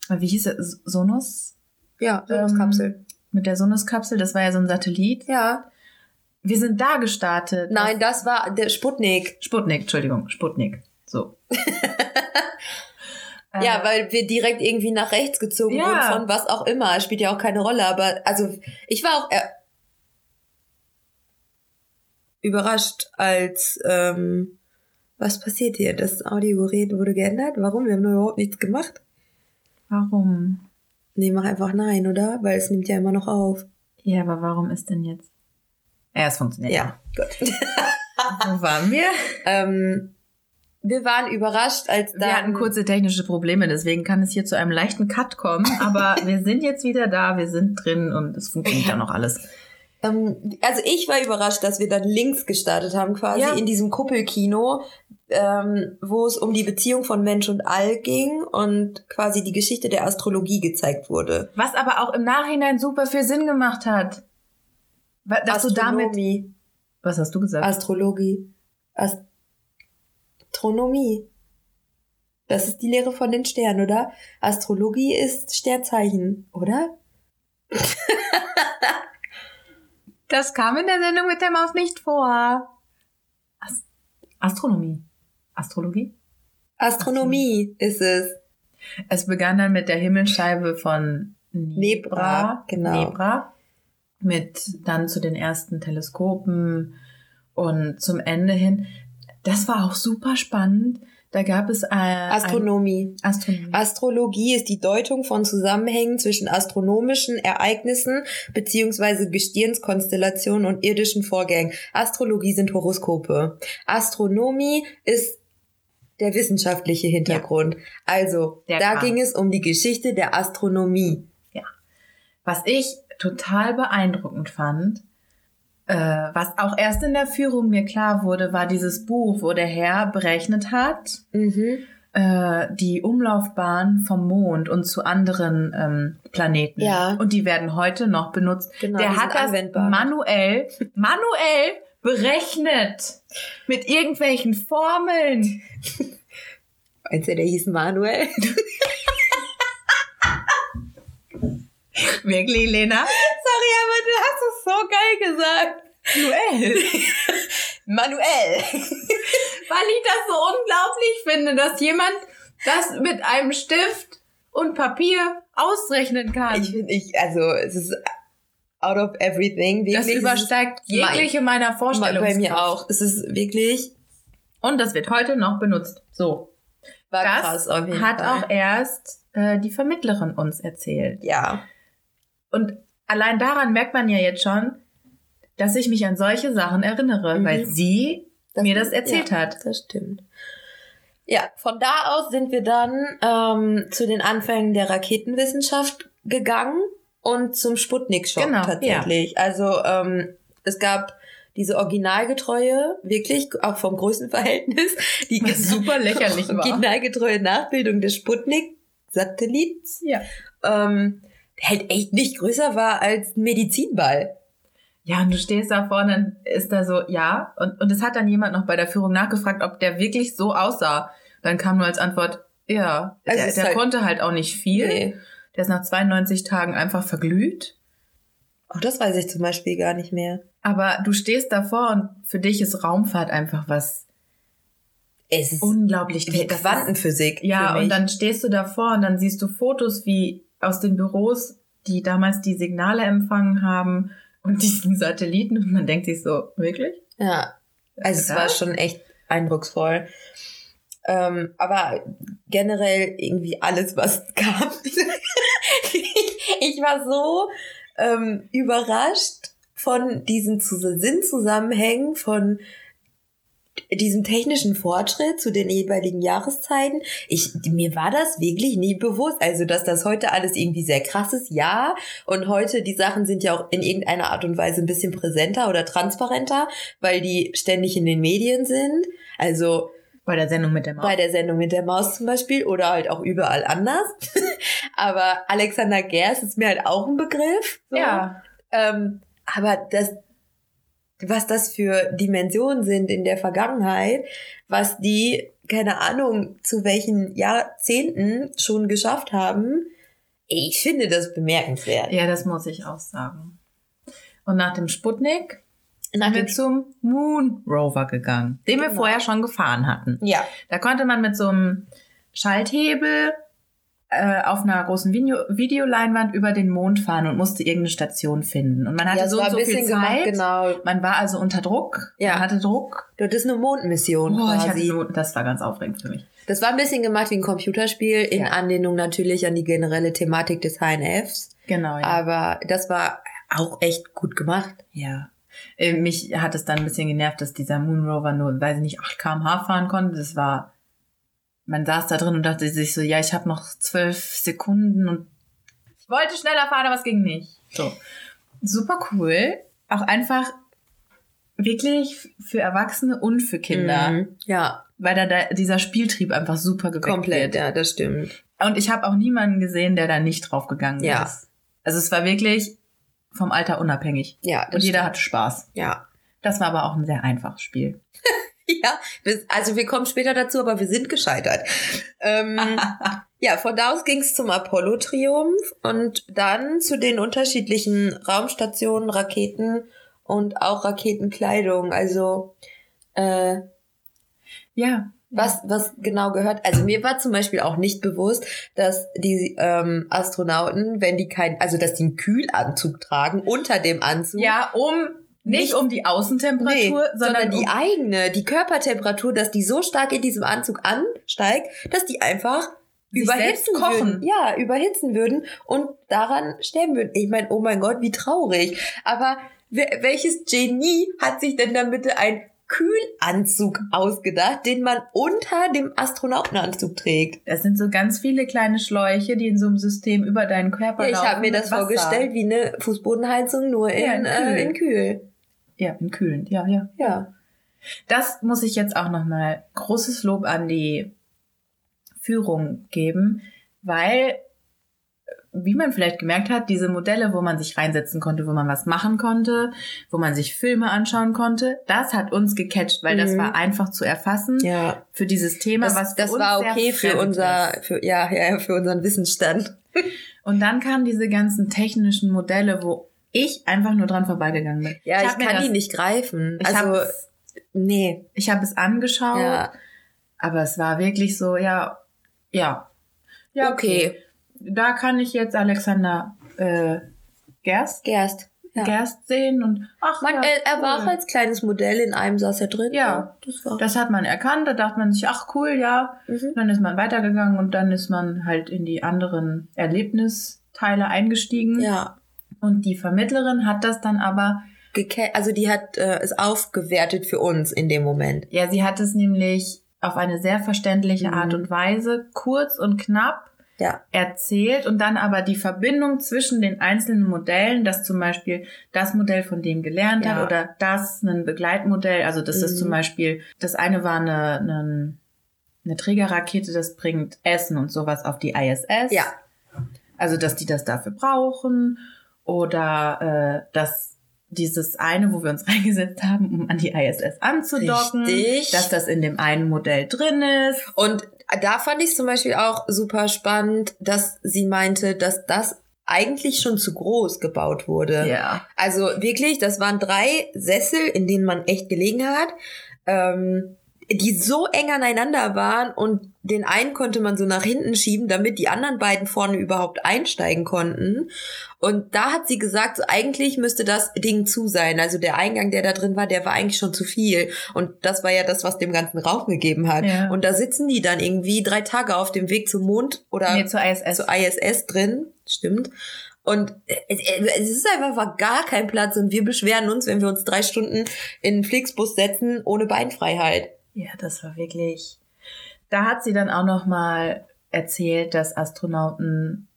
S1: äh, wie hieß es, Sonos?
S2: Ja,
S1: Ähm, Mit der Sonos-Kapsel, das war ja so ein Satellit.
S2: ja.
S1: Wir sind da gestartet.
S2: Nein, das war der Sputnik.
S1: Sputnik, Entschuldigung, Sputnik. So. Äh,
S2: Ja, weil wir direkt irgendwie nach rechts gezogen
S1: Ja.
S2: wurden von was auch immer. Spielt ja auch keine Rolle, aber also ich war auch äh, überrascht, als ähm, was passiert hier? Das Audiogerät wurde geändert. Warum? Wir haben nur überhaupt nichts gemacht.
S1: Warum?
S2: Nee, mach einfach nein, oder? Weil es nimmt ja immer noch auf.
S1: Ja, aber warum ist denn jetzt? Ja, es funktioniert.
S2: Ja, gut.
S1: Wo waren wir?
S2: ähm, wir waren überrascht, als dann
S1: Wir hatten kurze technische Probleme, deswegen kann es hier zu einem leichten Cut kommen. Aber wir sind jetzt wieder da, wir sind drin und es funktioniert ja noch alles.
S2: Ähm, also ich war überrascht, dass wir dann links gestartet haben, quasi
S1: Ja.
S2: in diesem Kuppelkino, ähm, wo es um die Beziehung von Mensch und All ging und quasi die Geschichte der Astrologie gezeigt wurde.
S1: Was aber auch im Nachhinein super viel Sinn gemacht hat. Dass du damit.
S2: Astronomie.
S1: Was hast du gesagt?
S2: Astrologie. Astronomie. Das ist die Lehre von den Sternen, oder? Astrologie ist Sternzeichen, oder?
S1: Das kam in der Sendung mit der Maus nicht vor. As Astronomie. Astrologie?
S2: Astronomie ist es.
S1: Es begann dann mit der Himmelsscheibe von Nebra.
S2: Nebra, genau.
S1: Nebra. Mit dann zu den ersten Teleskopen und zum Ende hin. Das war auch super spannend. Da gab es äh,
S2: Astronomie.
S1: Astronomie.
S2: Astrologie ist die Deutung von Zusammenhängen zwischen astronomischen Ereignissen beziehungsweise Gestirnskonstellationen und irdischen Vorgängen. Astrologie sind Horoskope. Astronomie ist der wissenschaftliche Hintergrund. Also,
S1: Der
S2: da
S1: Kram.
S2: ging es um die Geschichte der Astronomie.
S1: Was ich total beeindruckend fand, äh, was auch erst in der Führung mir klar wurde, war dieses Buch, wo der Herr berechnet hat,
S2: Mhm.
S1: äh, die Umlaufbahn vom Mond und zu anderen ähm, Planeten.
S2: Ja.
S1: Und die werden heute noch benutzt.
S2: Genau,
S1: der hat das manuell, manuell berechnet. Mit irgendwelchen Formeln.
S2: Meinst du, der hieß Manuel?
S1: Wirklich, Lena?
S2: Sorry, aber du hast es so geil gesagt.
S1: Manuell.
S2: Manuel.
S1: Weil ich das so unglaublich finde, dass jemand das mit einem Stift und Papier ausrechnen kann.
S2: Ich finde, ich, also, es ist out of everything.
S1: das
S2: Wirklich,
S1: übersteigt jegliche meiner
S2: es ist
S1: Vorstellungen.
S2: bei mir auch. Es ist wirklich
S1: Und das wird heute noch benutzt. So.
S2: war
S1: Das
S2: krass auf jeden
S1: hat
S2: Fall.
S1: auch erst äh, die Vermittlerin uns erzählt.
S2: ja.
S1: Und allein daran merkt man ja jetzt schon, dass ich mich an solche Sachen erinnere,
S2: Mhm.
S1: weil sie mir das erzählt
S2: ja,
S1: hat.
S2: Das stimmt. Ja, von da aus sind wir dann ähm, zu den Anfängen der Raketenwissenschaft gegangen und zum Sputnik-Schock
S1: Genau,
S2: tatsächlich. Also ähm, es gab diese originalgetreue, wirklich auch vom Größenverhältnis, die
S1: super lächerlich war.
S2: originalgetreue Nachbildung des Sputnik-Satellits,
S1: Ja.
S2: ähm, der halt echt nicht größer war als ein Medizinball.
S1: Ja, und du stehst da vorne, dann ist da so, ja. Und, und es hat dann jemand noch bei der Führung nachgefragt, ob der wirklich so aussah. Dann kam nur als Antwort, ja.
S2: Also
S1: der der
S2: halt-
S1: konnte halt auch nicht viel.
S2: Nee.
S1: Der ist nach 92 Tagen einfach verglüht.
S2: Auch das weiß ich zum Beispiel gar nicht mehr.
S1: Aber du stehst davor und für dich ist Raumfahrt einfach was
S2: Es ist
S1: unglaublich.
S2: wie Quantenphysik.
S1: Ja, und dann stehst du davor und dann siehst du Fotos wie aus den Büros, die damals die Signale empfangen haben und diesen Satelliten und man denkt sich so, wirklich?
S2: Ja, also es war schon echt eindrucksvoll. Ähm, aber generell irgendwie alles, was kam, ich war so ähm, überrascht von diesen Zus- Sinnzusammenhängen, von diesem technischen Fortschritt zu den jeweiligen Jahreszeiten. Ich, mir war das wirklich nie bewusst. Also, dass das heute alles irgendwie sehr krass ist, ja. Und heute, die Sachen sind ja auch in irgendeiner Art und Weise ein bisschen präsenter oder transparenter, weil die ständig in den Medien sind. Also,
S1: Bei der Sendung mit der Maus.
S2: bei der Sendung mit der Maus zum Beispiel oder halt auch überall anders. Aber Alexander Gers ist mir halt auch ein Begriff. So.
S1: ja.
S2: Ähm, aber das, was das für Dimensionen sind in der Vergangenheit, was die, keine Ahnung, zu welchen Jahrzehnten schon geschafft haben, ich finde das bemerkenswert.
S1: Ja, das muss ich auch sagen. Und nach dem Sputnik
S2: Nach
S1: sind wir zum Moon Rover gegangen, den wir
S2: Genau.
S1: vorher schon gefahren hatten.
S2: ja,
S1: Da konnte man mit so einem Schalthebel auf einer großen Video Videoleinwand über den Mond fahren und musste irgendeine Station finden. Und man hatte
S2: ja,
S1: so und so
S2: ein
S1: viel
S2: bisschen
S1: Zeit.
S2: gemacht, genau.
S1: Man war also unter Druck.
S2: Ja.
S1: Man hatte Druck.
S2: Das ist eine Mondmission
S1: Oh, ich hatte
S2: quasi.
S1: Das war ganz aufregend für mich.
S2: Das war ein bisschen gemacht wie ein Computerspiel, in
S1: Ja.
S2: Anlehnung natürlich an die generelle Thematik des HNFs.
S1: Genau, ja.
S2: Aber das war auch echt gut gemacht.
S1: Ja. Äh, Mich hat es dann ein bisschen genervt, dass dieser Moon Rover nur, weiß ich nicht, 8 km/h fahren konnte. Das war, man saß da drin und dachte sich so, ja, ich habe noch zwölf Sekunden und ich wollte schneller fahren, aber es ging nicht. So. Super cool. Auch einfach wirklich für Erwachsene und für Kinder.
S2: Mhm. Ja,
S1: Weil da, da dieser Spieltrieb einfach super geweckt
S2: komplett,
S1: wird.
S2: ja, das stimmt.
S1: Und ich habe auch niemanden gesehen, der da nicht drauf gegangen
S2: Ja.
S1: ist. Also es war wirklich vom Alter unabhängig.
S2: Ja, das
S1: Und jeder
S2: stimmt.
S1: hatte Spaß.
S2: Ja.
S1: Das war aber auch ein sehr einfaches Spiel.
S2: Ja, also wir kommen später dazu, aber wir sind gescheitert. Ähm, ja, von da aus ging es zum Apollo-Triumph und dann zu den unterschiedlichen Raumstationen, Raketen und auch Raketenkleidung. Also äh,
S1: Ja.
S2: was, was genau gehört. Also mir war zum Beispiel auch nicht bewusst, dass die ähm, Astronauten, wenn die kein, also dass die einen Kühlanzug tragen unter dem Anzug.
S1: Ja, um nicht, um die Außentemperatur,
S2: Nee,
S1: sondern,
S2: sondern die
S1: um,
S2: eigene, die Körpertemperatur, dass die so stark in diesem Anzug ansteigt, dass die einfach überhitzen
S1: kochen.
S2: würden. Ja, überhitzen würden und daran sterben würden. Ich meine, oh mein Gott, wie traurig. Aber welches Genie hat sich denn dann bitte ein Kühlanzug ausgedacht, den man unter dem Astronautenanzug trägt?
S1: das sind so ganz viele kleine Schläuche, die in so einem System über deinen Körper
S2: Ja, ich
S1: laufen.
S2: habe mir das
S1: Wasser.
S2: vorgestellt wie eine Fußbodenheizung, nur in,
S1: Ja, in
S2: äh,
S1: kühl.
S2: in kühl.
S1: Ja, in kühlend, ja, ja.
S2: Ja.
S1: Das muss ich jetzt auch nochmal großes Lob an die Führung geben, weil, wie man vielleicht gemerkt hat, diese Modelle, wo man sich reinsetzen konnte, wo man was machen konnte, wo man sich Filme anschauen konnte, das hat uns gecatcht, weil das
S2: Mhm.
S1: war einfach zu erfassen
S2: Ja.
S1: für dieses Thema,
S2: Das,
S1: was
S2: das war okay für unser,
S1: ist.
S2: für, ja, ja, für unseren Wissensstand.
S1: Und dann kamen diese ganzen technischen Modelle, wo ich einfach nur dran vorbeigegangen bin.
S2: Ja, ich,
S1: mir
S2: kann
S1: das-
S2: die nicht greifen.
S1: Ich
S2: also,
S1: habe
S2: nee.
S1: ich hab es angeschaut,
S2: Ja.
S1: aber es war wirklich so, ja, ja. Ja,
S2: Okay.
S1: Da kann ich jetzt Alexander äh, Gerst,
S2: Gerst. Ja.
S1: Gerst sehen und ach,
S2: Man,
S1: ja,
S2: er, er war auch als kleines Modell, in einem saß er drin.
S1: Ja.
S2: das war.
S1: Das hat man erkannt, da dachte man sich, ach cool, ja.
S2: Mhm.
S1: Dann ist man weitergegangen und dann ist man halt in die anderen Erlebnisteile eingestiegen.
S2: Ja.
S1: Und die Vermittlerin hat das dann aber
S2: also die hat äh, es aufgewertet für uns in dem Moment.
S1: Ja, sie hat es nämlich auf eine sehr verständliche
S2: Mhm.
S1: Art und Weise kurz und knapp
S2: Ja.
S1: erzählt und dann aber die Verbindung zwischen den einzelnen Modellen, dass zum Beispiel das Modell von dem gelernt
S2: Ja.
S1: hat oder das ein Begleitmodell, also das ist
S2: Mhm.
S1: zum Beispiel, das eine war eine, eine, eine Trägerrakete, das bringt Essen und sowas auf die ISS.
S2: Ja.
S1: Also, dass die das dafür brauchen oder äh, dass dieses eine, wo wir uns reingesetzt haben, um an die ISS anzudocken,
S2: Richtig.
S1: dass das in dem einen Modell drin ist.
S2: Und da fand ich zum Beispiel auch super spannend, dass sie meinte, dass das eigentlich schon zu groß gebaut wurde.
S1: Ja.
S2: Also wirklich, das waren drei Sessel, in denen man echt gelegen hat, ähm, die so eng aneinander waren und den einen konnte man so nach hinten schieben, damit die anderen beiden vorne überhaupt einsteigen konnten. Und da hat sie gesagt, so eigentlich müsste das Ding zu sein. Also der Eingang, der da drin war, der war eigentlich schon zu viel. Und das war ja das, was dem ganzen Raum gegeben hat.
S1: Ja.
S2: Und da sitzen die dann irgendwie drei Tage auf dem Weg zum Mond oder
S1: Nee, zur ISS.
S2: zur ISS drin. stimmt. Und es es ist einfach gar kein Platz und wir beschweren uns, wenn wir uns drei Stunden in einen Flixbus setzen ohne Beinfreiheit.
S1: Ja, das war wirklich. Da hat sie dann auch noch mal erzählt, dass Astronauten,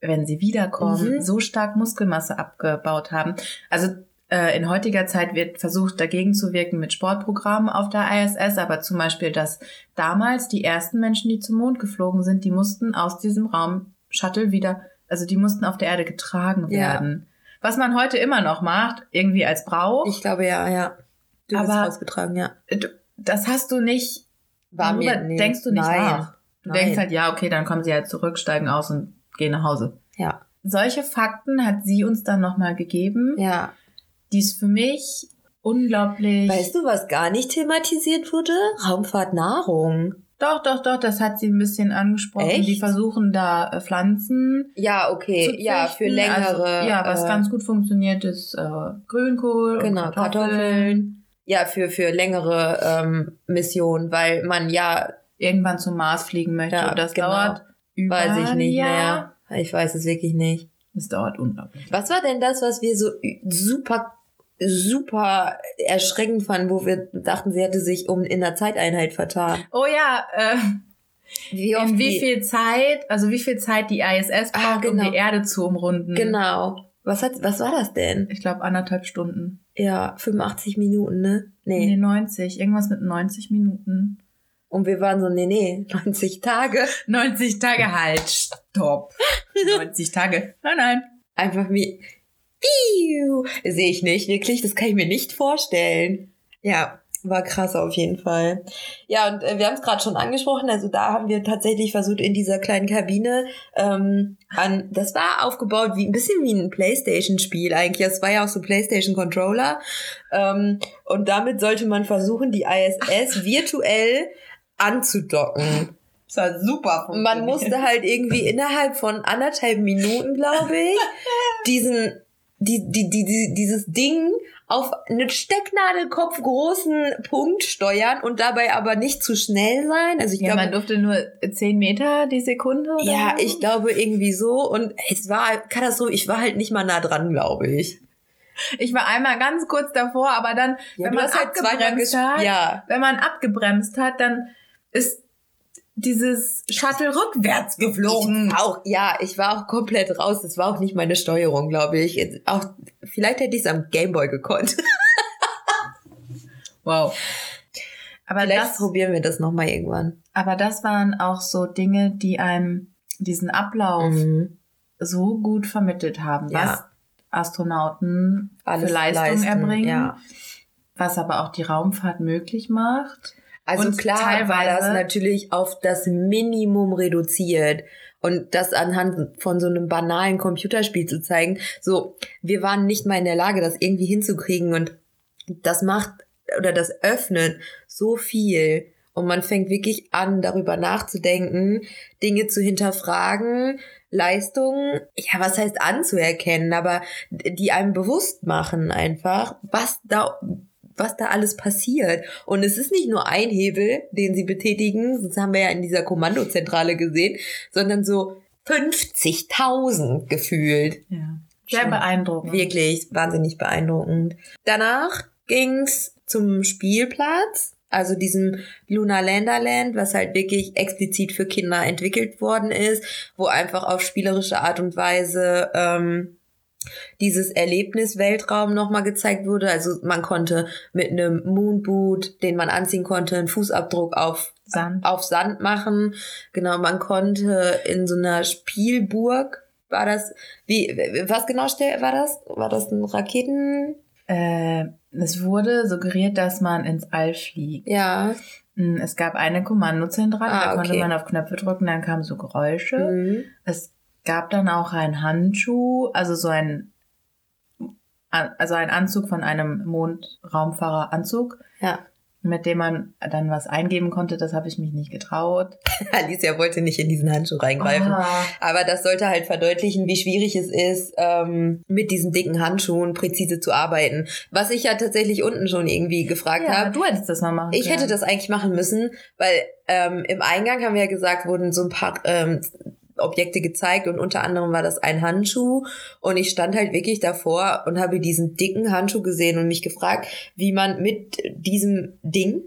S1: wenn sie wiederkommen,
S2: Mhm.
S1: so stark Muskelmasse abgebaut haben. Also äh, in heutiger Zeit wird versucht, dagegen zu wirken mit Sportprogrammen auf der ISS, aber zum Beispiel, dass damals die ersten Menschen, die zum Mond geflogen sind, die mussten aus diesem Raum Shuttle wieder, also die mussten auf der Erde getragen
S2: Ja.
S1: werden. Was man heute immer noch macht, irgendwie als Brauch.
S2: Ich glaube ja, ja. Du
S1: Aber-
S2: bist ausgetragen, ja.
S1: Du- das hast du nicht,
S2: War mir- nee.
S1: denkst du nicht
S2: Nein.
S1: nach. Du
S2: Nein.
S1: denkst halt, ja, okay, dann kommen sie halt zurück, steigen aus und gehen nach Hause.
S2: Ja.
S1: Solche Fakten hat sie uns dann nochmal gegeben,
S2: Ja.
S1: die ist für mich unglaublich.
S2: Weißt du, was gar nicht thematisiert wurde? Raumfahrt Nahrung.
S1: Doch, doch, doch, das hat sie ein bisschen angesprochen.
S2: Echt?
S1: Die versuchen da äh, Pflanzen
S2: Ja, okay.
S1: zu züchten. Also, ja, was
S2: äh,
S1: ganz gut funktioniert, ist äh, Grünkohl
S2: Genau,
S1: und
S2: Kartoffeln.
S1: Kartoffeln.
S2: Ja, für, für längere ähm, Missionen, weil man ja,
S1: Irgendwann zum Mars fliegen möchte.
S2: Ja,
S1: und das
S2: genau.
S1: dauert über
S2: weiß ich nicht
S1: Jahr.
S2: mehr. Ich weiß es wirklich nicht.
S1: Das dauert unglaublich.
S2: Was war denn das, was wir so super, super erschreckend fanden, wo wir dachten, sie hätte sich um in der Zeiteinheit vertan?
S1: Oh ja, äh,
S2: Wie oft
S1: in wie viel Zeit, also wie viel Zeit die ISS braucht,
S2: Ah, genau.
S1: um die Erde zu umrunden.
S2: Genau. Was hat, was war das denn?
S1: Ich glaube anderthalb Stunden.
S2: Ja, 85 Minuten, ne?
S1: Nee.
S2: Nee.
S1: 90. Irgendwas mit 90 Minuten.
S2: Und wir waren so, nee, nee, 90 Tage.
S1: 90 Tage halt. Stopp. 90 Tage. Nein, nein.
S2: Einfach wie, Piu. sehe ich nicht, wirklich, das kann ich mir nicht vorstellen. Ja, war krass auf jeden Fall. Ja, und äh, wir haben es gerade schon angesprochen, also da haben wir tatsächlich versucht, in dieser kleinen Kabine ähm, an, das war aufgebaut wie ein bisschen wie ein Playstation-Spiel eigentlich. Es war ja auch so Playstation-Controller. Ähm, und damit sollte man versuchen, die ISS virtuell anzudocken.
S1: Das war super
S2: Man musste halt irgendwie innerhalb von anderthalb Minuten, glaube ich, diesen, die, die, die, die, dieses Ding auf einen Stecknadelkopf großen Punkt steuern und dabei aber nicht zu schnell sein. Also ich
S1: Ja, man
S2: glaube,
S1: durfte nur 10 Meter die Sekunde. Oder
S2: ja,
S1: so?
S2: ich glaube irgendwie so und es war Katastrophe. Ich war halt nicht mal nah dran, glaube ich.
S1: Ich war einmal ganz kurz davor, aber dann, wenn man
S2: halt
S1: abgebremst hat,
S2: Ja,
S1: wenn man abgebremst hat, dann ist dieses Shuttle rückwärts geflogen.
S2: Ich auch, ja, ich war auch komplett raus. Das war auch nicht meine Steuerung, glaube ich. Auch, vielleicht hätte ich es am Gameboy gekonnt.
S1: Wow. Aber
S2: Vielleicht
S1: das,
S2: probieren wir das nochmal irgendwann.
S1: aber das waren auch so Dinge, die einem diesen Ablauf
S2: Mhm.
S1: so gut vermittelt haben,
S2: Ja.
S1: was Astronauten
S2: Alles
S1: für Leistung
S2: leisten,
S1: erbringen,
S2: ja.
S1: was aber auch die Raumfahrt möglich macht.
S2: Also
S1: Und
S2: klar war das natürlich auf das Minimum reduziert. Und das anhand von so einem banalen Computerspiel zu zeigen, so, wir waren nicht mal in der Lage, das irgendwie hinzukriegen und das macht oder das öffnet so viel. Und man fängt wirklich an, darüber nachzudenken, Dinge zu hinterfragen, Leistungen, ja, was heißt anzuerkennen, aber die einem bewusst machen einfach, was da, was da alles passiert. Und es ist nicht nur ein Hebel, den sie betätigen, das haben wir ja in dieser Kommandozentrale gesehen, sondern so 50.000 gefühlt.
S1: Ja. Sehr
S2: Schon
S1: beeindruckend.
S2: Wirklich wahnsinnig beeindruckend. Danach ging's zum Spielplatz, also diesem Lunar Landerland, was halt wirklich explizit für Kinder entwickelt worden ist, wo einfach auf spielerische Art und Weise ähm, dieses Erlebnis Weltraum nochmal gezeigt wurde. Also man konnte mit einem Moonboot, den man anziehen konnte, einen Fußabdruck auf
S1: Sand.
S2: auf Sand machen. Genau, man konnte in so einer Spielburg war das wie was genau war das? War das ein Raketen?
S1: Äh, es wurde suggeriert, dass man ins All fliegt.
S2: Ja.
S1: Mm, Es gab eine Kommandozentrale,
S2: Ah,
S1: da konnte
S2: okay.
S1: man auf Knöpfe drücken, dann kamen so Geräusche.
S2: Mhm.
S1: Es gab dann auch einen Handschuh, also so ein, also ein Anzug von einem Mondraumfahreranzug,
S2: Ja.
S1: mit dem man dann was eingeben konnte. Das habe ich mich nicht getraut.
S2: Alicia wollte nicht in diesen Handschuh reingreifen.
S1: Ah,
S2: Aber das sollte halt verdeutlichen, wie schwierig es ist, ähm, mit diesen dicken Handschuhen präzise zu arbeiten. Was ich ja tatsächlich unten schon irgendwie gefragt
S1: ja,
S2: habe.
S1: du hättest das mal machen
S2: Ich hätte
S1: können.
S2: das eigentlich machen müssen, weil ähm, im Eingang haben wir ja gesagt, wurden so ein paar ähm, Objekte gezeigt und unter anderem war das ein Handschuh und ich stand halt wirklich davor und habe diesen dicken Handschuh gesehen und mich gefragt, wie man mit diesem Ding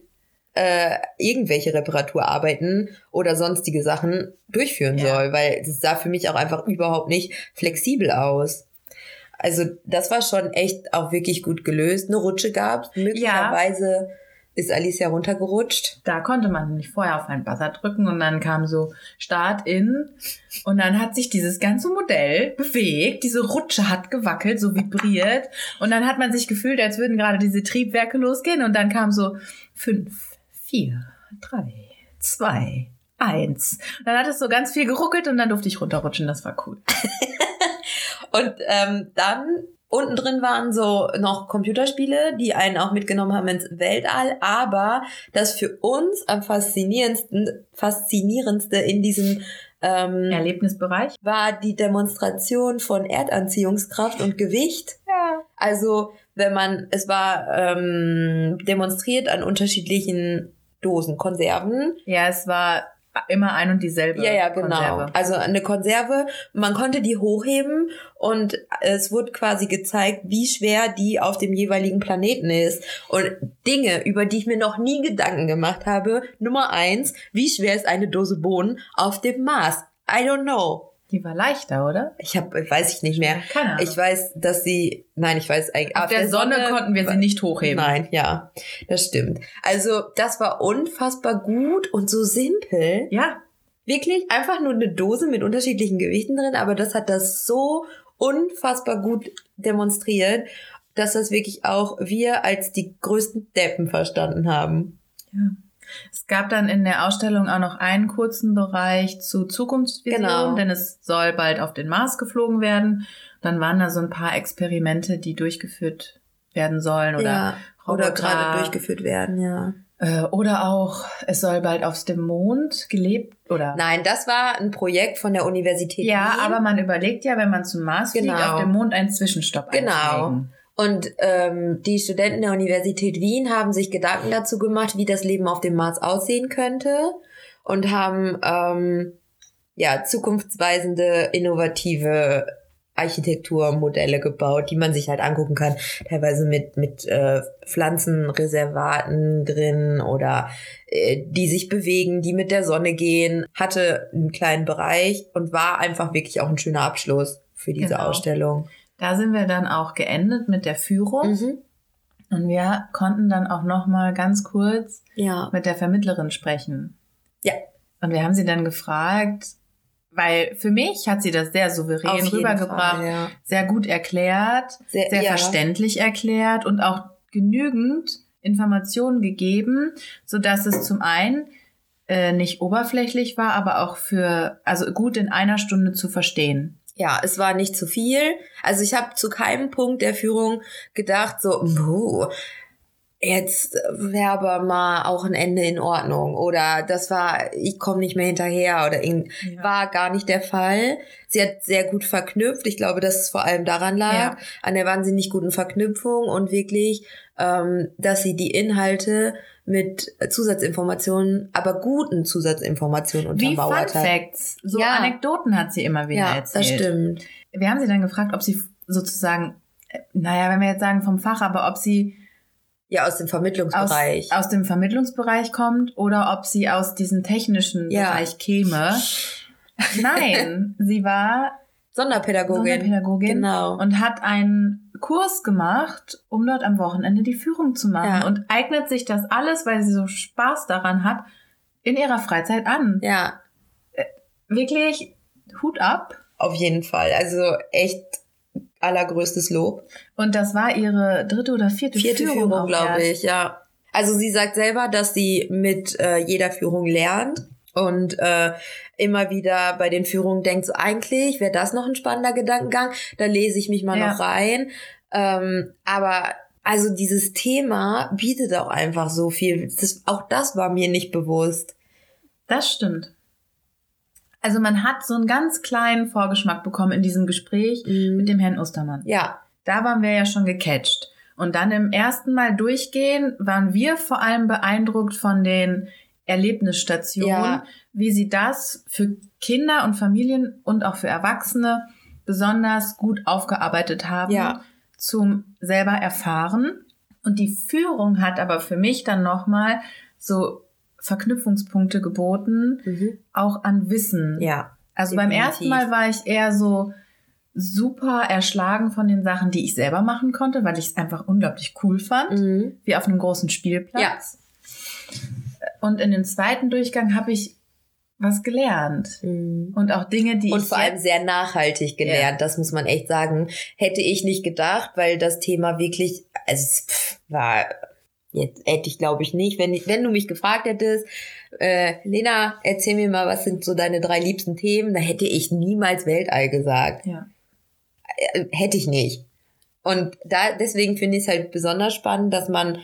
S2: äh, irgendwelche Reparaturarbeiten oder sonstige Sachen durchführen
S1: Ja.
S2: soll, weil es sah für mich auch einfach überhaupt nicht flexibel aus. Also das war schon echt auch wirklich gut gelöst. Eine Rutsche gab Möglicherweise ist Alicia runtergerutscht.
S1: Da konnte man nämlich vorher auf einen Buzzer drücken und dann kam so Start in und dann hat sich dieses ganze Modell bewegt, diese Rutsche hat gewackelt, so vibriert und dann hat man sich gefühlt, als würden gerade diese Triebwerke losgehen und dann kam so fünf, vier, drei, zwei, eins. Und dann hat es so ganz viel geruckelt und dann durfte ich runterrutschen, das war cool.
S2: Und ähm, dann unten drin waren so noch Computerspiele, die einen auch mitgenommen haben ins Weltall. Aber das für uns am faszinierendsten, faszinierendste in diesem ähm,
S1: Erlebnisbereich?
S2: war die Demonstration von Erdanziehungskraft und Gewicht.
S1: Ja.
S2: Also wenn man, es war ähm, demonstriert an unterschiedlichen Dosen, Konserven.
S1: Ja, es war immer ein und dieselbe
S2: Ja, ja, genau.
S1: Konserve.
S2: Also eine Konserve, man konnte die hochheben und es wurde quasi gezeigt, wie schwer die auf dem jeweiligen Planeten ist. Und Dinge, über die ich mir noch nie Gedanken gemacht habe. Nummer eins, wie schwer ist eine Dose Bohnen auf dem Mars? I don't know.
S1: Die war leichter, oder?
S2: Ich habe, weiß ich nicht mehr.
S1: Keine Ahnung.
S2: Ich weiß, dass sie, nein, ich weiß eigentlich.
S1: Auf der, Sonne, konnten wir sie nicht hochheben.
S2: Nein, ja, das stimmt. Also das war unfassbar gut und so simpel.
S1: Ja,
S2: Wirklich einfach nur eine Dose mit unterschiedlichen Gewichten drin, aber das hat das so unfassbar gut demonstriert, dass das wirklich auch wir als die größten Deppen verstanden haben.
S1: Es gab dann in der Ausstellung auch noch einen kurzen Bereich zu Zukunftsvision,
S2: Genau.
S1: denn es soll bald auf den Mars geflogen werden. Dann waren da so ein paar Experimente, die durchgeführt werden sollen oder
S2: ja, oder gerade durchgeführt werden, ja.
S1: äh, oder auch es soll bald auf dem Mond gelebt oder
S2: Nein, das war ein Projekt von der Universität
S1: ja,
S2: Wien.
S1: aber man überlegt ja, wenn man zum Mars fliegt,
S2: Genau.
S1: auf dem Mond einen Zwischenstopp
S2: Genau.
S1: einzulegen.
S2: Und ähm, die Studenten der Universität Wien haben sich Gedanken dazu gemacht, wie das Leben auf dem Mars aussehen könnte und haben ähm, ja zukunftsweisende, innovative Architekturmodelle gebaut, die man sich halt angucken kann, teilweise mit mit äh, Pflanzenreservaten drin oder äh, die sich bewegen, die mit der Sonne gehen, hatte einen kleinen Bereich und war einfach wirklich auch ein schöner Abschluss für diese
S1: Genau.
S2: Ausstellung.
S1: Da sind wir dann auch geendet mit der Führung
S2: Mhm.
S1: und wir konnten dann auch noch mal ganz kurz
S2: Ja.
S1: mit der Vermittlerin sprechen.
S2: Ja.
S1: Und wir haben sie dann gefragt, weil für mich hat sie das sehr souverän rübergebracht,
S2: Fall, ja.
S1: sehr gut erklärt,
S2: Sehr,
S1: sehr
S2: ja.
S1: verständlich erklärt und auch genügend Informationen gegeben, so dass es zum einen äh, nicht oberflächlich war, aber auch für also gut in einer Stunde zu verstehen.
S2: Ja, es war nicht zu viel. Also ich habe zu keinem Punkt der Führung gedacht, so, puh, jetzt wäre aber mal auch ein Ende in Ordnung. Oder das war, ich komme nicht mehr hinterher oder irgend-
S1: Ja.
S2: war gar nicht der Fall. Sie hat sehr gut verknüpft. Ich glaube, dass es vor allem daran lag,
S1: Ja.
S2: an der wahnsinnig guten Verknüpfung und wirklich, ähm, dass sie die Inhalte mit Zusatzinformationen, aber guten Zusatzinformationen
S1: Wie Fun
S2: untermauert hat.
S1: Facts, so
S2: Ja.
S1: Anekdoten hat sie immer wieder
S2: Ja,
S1: erzählt.
S2: das stimmt.
S1: Wir haben sie dann gefragt, ob sie sozusagen, äh, naja, wenn wir jetzt sagen vom Fach, aber ob sie
S2: Ja, aus dem
S1: aus,
S2: Vermittlungsbereich.
S1: aus dem Vermittlungsbereich kommt oder ob sie aus diesem technischen
S2: Ja.
S1: Bereich käme. Nein, sie war
S2: Sonderpädagogin.
S1: Sonderpädagogin
S2: Genau.
S1: und hat einen Kurs gemacht, um dort am Wochenende die Führung zu machen
S2: Ja.
S1: und eignet sich das alles, weil sie so Spaß daran hat, in ihrer Freizeit an.
S2: ja,
S1: Wirklich Hut ab.
S2: auf jeden Fall. Also echt allergrößtes Lob.
S1: Und das war ihre dritte oder vierte,
S2: Vierte
S1: Führung,
S2: Führung, glaube ich, ja. Also sie sagt selber, dass sie mit äh, jeder Führung lernt und äh, immer wieder bei den Führungen denkt, so eigentlich wäre das noch ein spannender Gedankengang, da lese ich mich mal
S1: Ja.
S2: noch rein. Ähm, aber also dieses Thema bietet auch einfach so viel. Das, auch das war mir nicht bewusst.
S1: Das stimmt. Also man hat so einen ganz kleinen Vorgeschmack bekommen in diesem Gespräch mit dem Herrn Ostermann.
S2: Ja,
S1: Da waren wir ja schon gecatcht. Und dann im ersten Mal durchgehen waren wir vor allem beeindruckt von den Erlebnisstationen,
S2: Ja.
S1: wie sie das für Kinder und Familien und auch für Erwachsene besonders gut aufgearbeitet haben
S2: Ja.
S1: zum selber erfahren. Und die Führung hat aber für mich dann nochmal so Verknüpfungspunkte geboten,
S2: Mhm.
S1: auch an Wissen.
S2: Ja.
S1: Also beim
S2: definitiv.
S1: ersten Mal war ich eher so super erschlagen von den Sachen, die ich selber machen konnte, weil ich es einfach unglaublich cool fand,
S2: Mhm.
S1: wie auf einem großen Spielplatz. Und in dem zweiten Durchgang habe ich was gelernt
S2: Mhm.
S1: und auch Dinge, die
S2: Und
S1: ich
S2: vor allem sehr nachhaltig gelernt, das muss man echt sagen. Hätte ich nicht gedacht, weil das Thema wirklich, also es war, jetzt hätte ich glaube ich nicht, wenn, wenn du mich gefragt hättest, äh, Lena, erzähl mir mal, was sind so deine drei liebsten Themen, da hätte ich niemals Weltall gesagt.
S1: ja.
S2: Äh, hätte ich nicht. Und da, deswegen finde ich es halt besonders spannend, dass man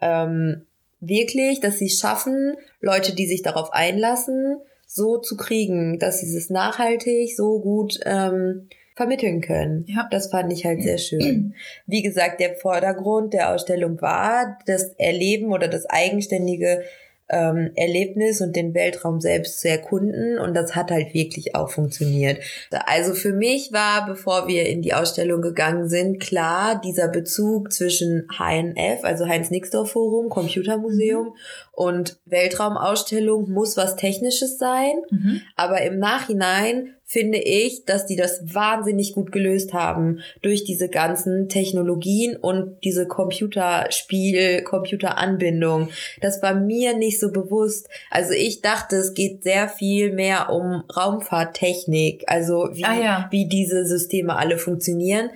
S2: ähm, wirklich, dass sie schaffen, Leute, die sich darauf einlassen, so zu kriegen, dass sie es nachhaltig so gut ähm, vermitteln können.
S1: Ja.
S2: Das fand ich halt sehr schön. Wie gesagt, der Vordergrund der Ausstellung war das Erleben oder das eigenständige ähm, Erlebnis und den Weltraum selbst zu erkunden und das hat halt wirklich auch funktioniert. Also für mich war, bevor wir in die Ausstellung gegangen sind, klar dieser Bezug zwischen HNF, also Heinz-Nixdorf Forum, Computermuseum und Weltraumausstellung muss was Technisches sein.
S1: Mhm.
S2: Aber im Nachhinein finde ich, dass die das wahnsinnig gut gelöst haben durch diese ganzen Technologien und diese Computerspiel, Computeranbindung. Das war mir nicht so bewusst. Also ich dachte, es geht sehr viel mehr um Raumfahrttechnik, also wie,
S1: Ah, ja.
S2: wie diese Systeme alle funktionieren.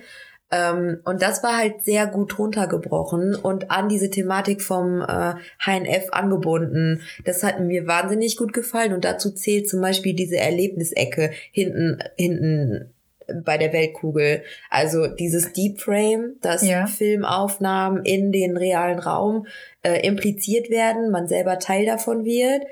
S2: Ähm, und das war halt sehr gut runtergebrochen und an diese Thematik vom äh, HNF angebunden. Das hat mir wahnsinnig gut gefallen und dazu zählt zum Beispiel diese Erlebnisecke hinten, hinten bei der Weltkugel. Also dieses Deep Frame, dass
S1: Ja.
S2: Filmaufnahmen in den realen Raum äh, impliziert werden, man selber Teil davon wird.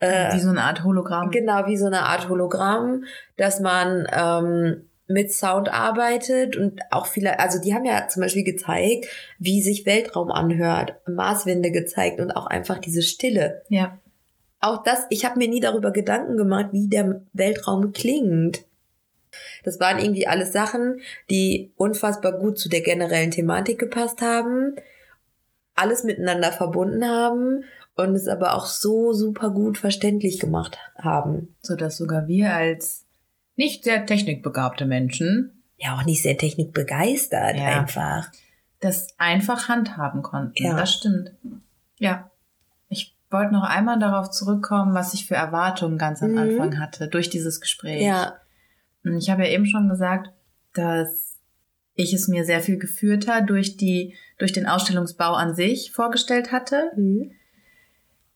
S2: Äh,
S1: Wie so eine Art Hologramm.
S2: Genau, wie so eine Art Hologramm, dass man ähm, mit Sound arbeitet und auch viele, also die haben ja zum Beispiel gezeigt, wie sich Weltraum anhört, Marswinde gezeigt und auch einfach diese Stille.
S1: Ja.
S2: Auch das, ich habe mir nie darüber Gedanken gemacht, wie der Weltraum klingt. Das waren irgendwie alles Sachen, die unfassbar gut zu der generellen Thematik gepasst haben, alles miteinander verbunden haben und es aber auch so super gut verständlich gemacht haben.
S1: So dass sogar wir als nicht sehr technikbegabte Menschen
S2: Ja, auch nicht sehr technikbegeistert
S1: Ja.
S2: einfach.
S1: das einfach handhaben konnten.
S2: Ja.
S1: Das stimmt. Ja. Ich wollte noch einmal darauf zurückkommen, was ich für Erwartungen ganz am
S2: Mhm.
S1: Anfang hatte durch dieses Gespräch.
S2: Ja,
S1: Ich habe ja eben schon gesagt, dass ich es mir sehr viel geführter durch die, durch den Ausstellungsbau an sich vorgestellt hatte.
S2: mhm.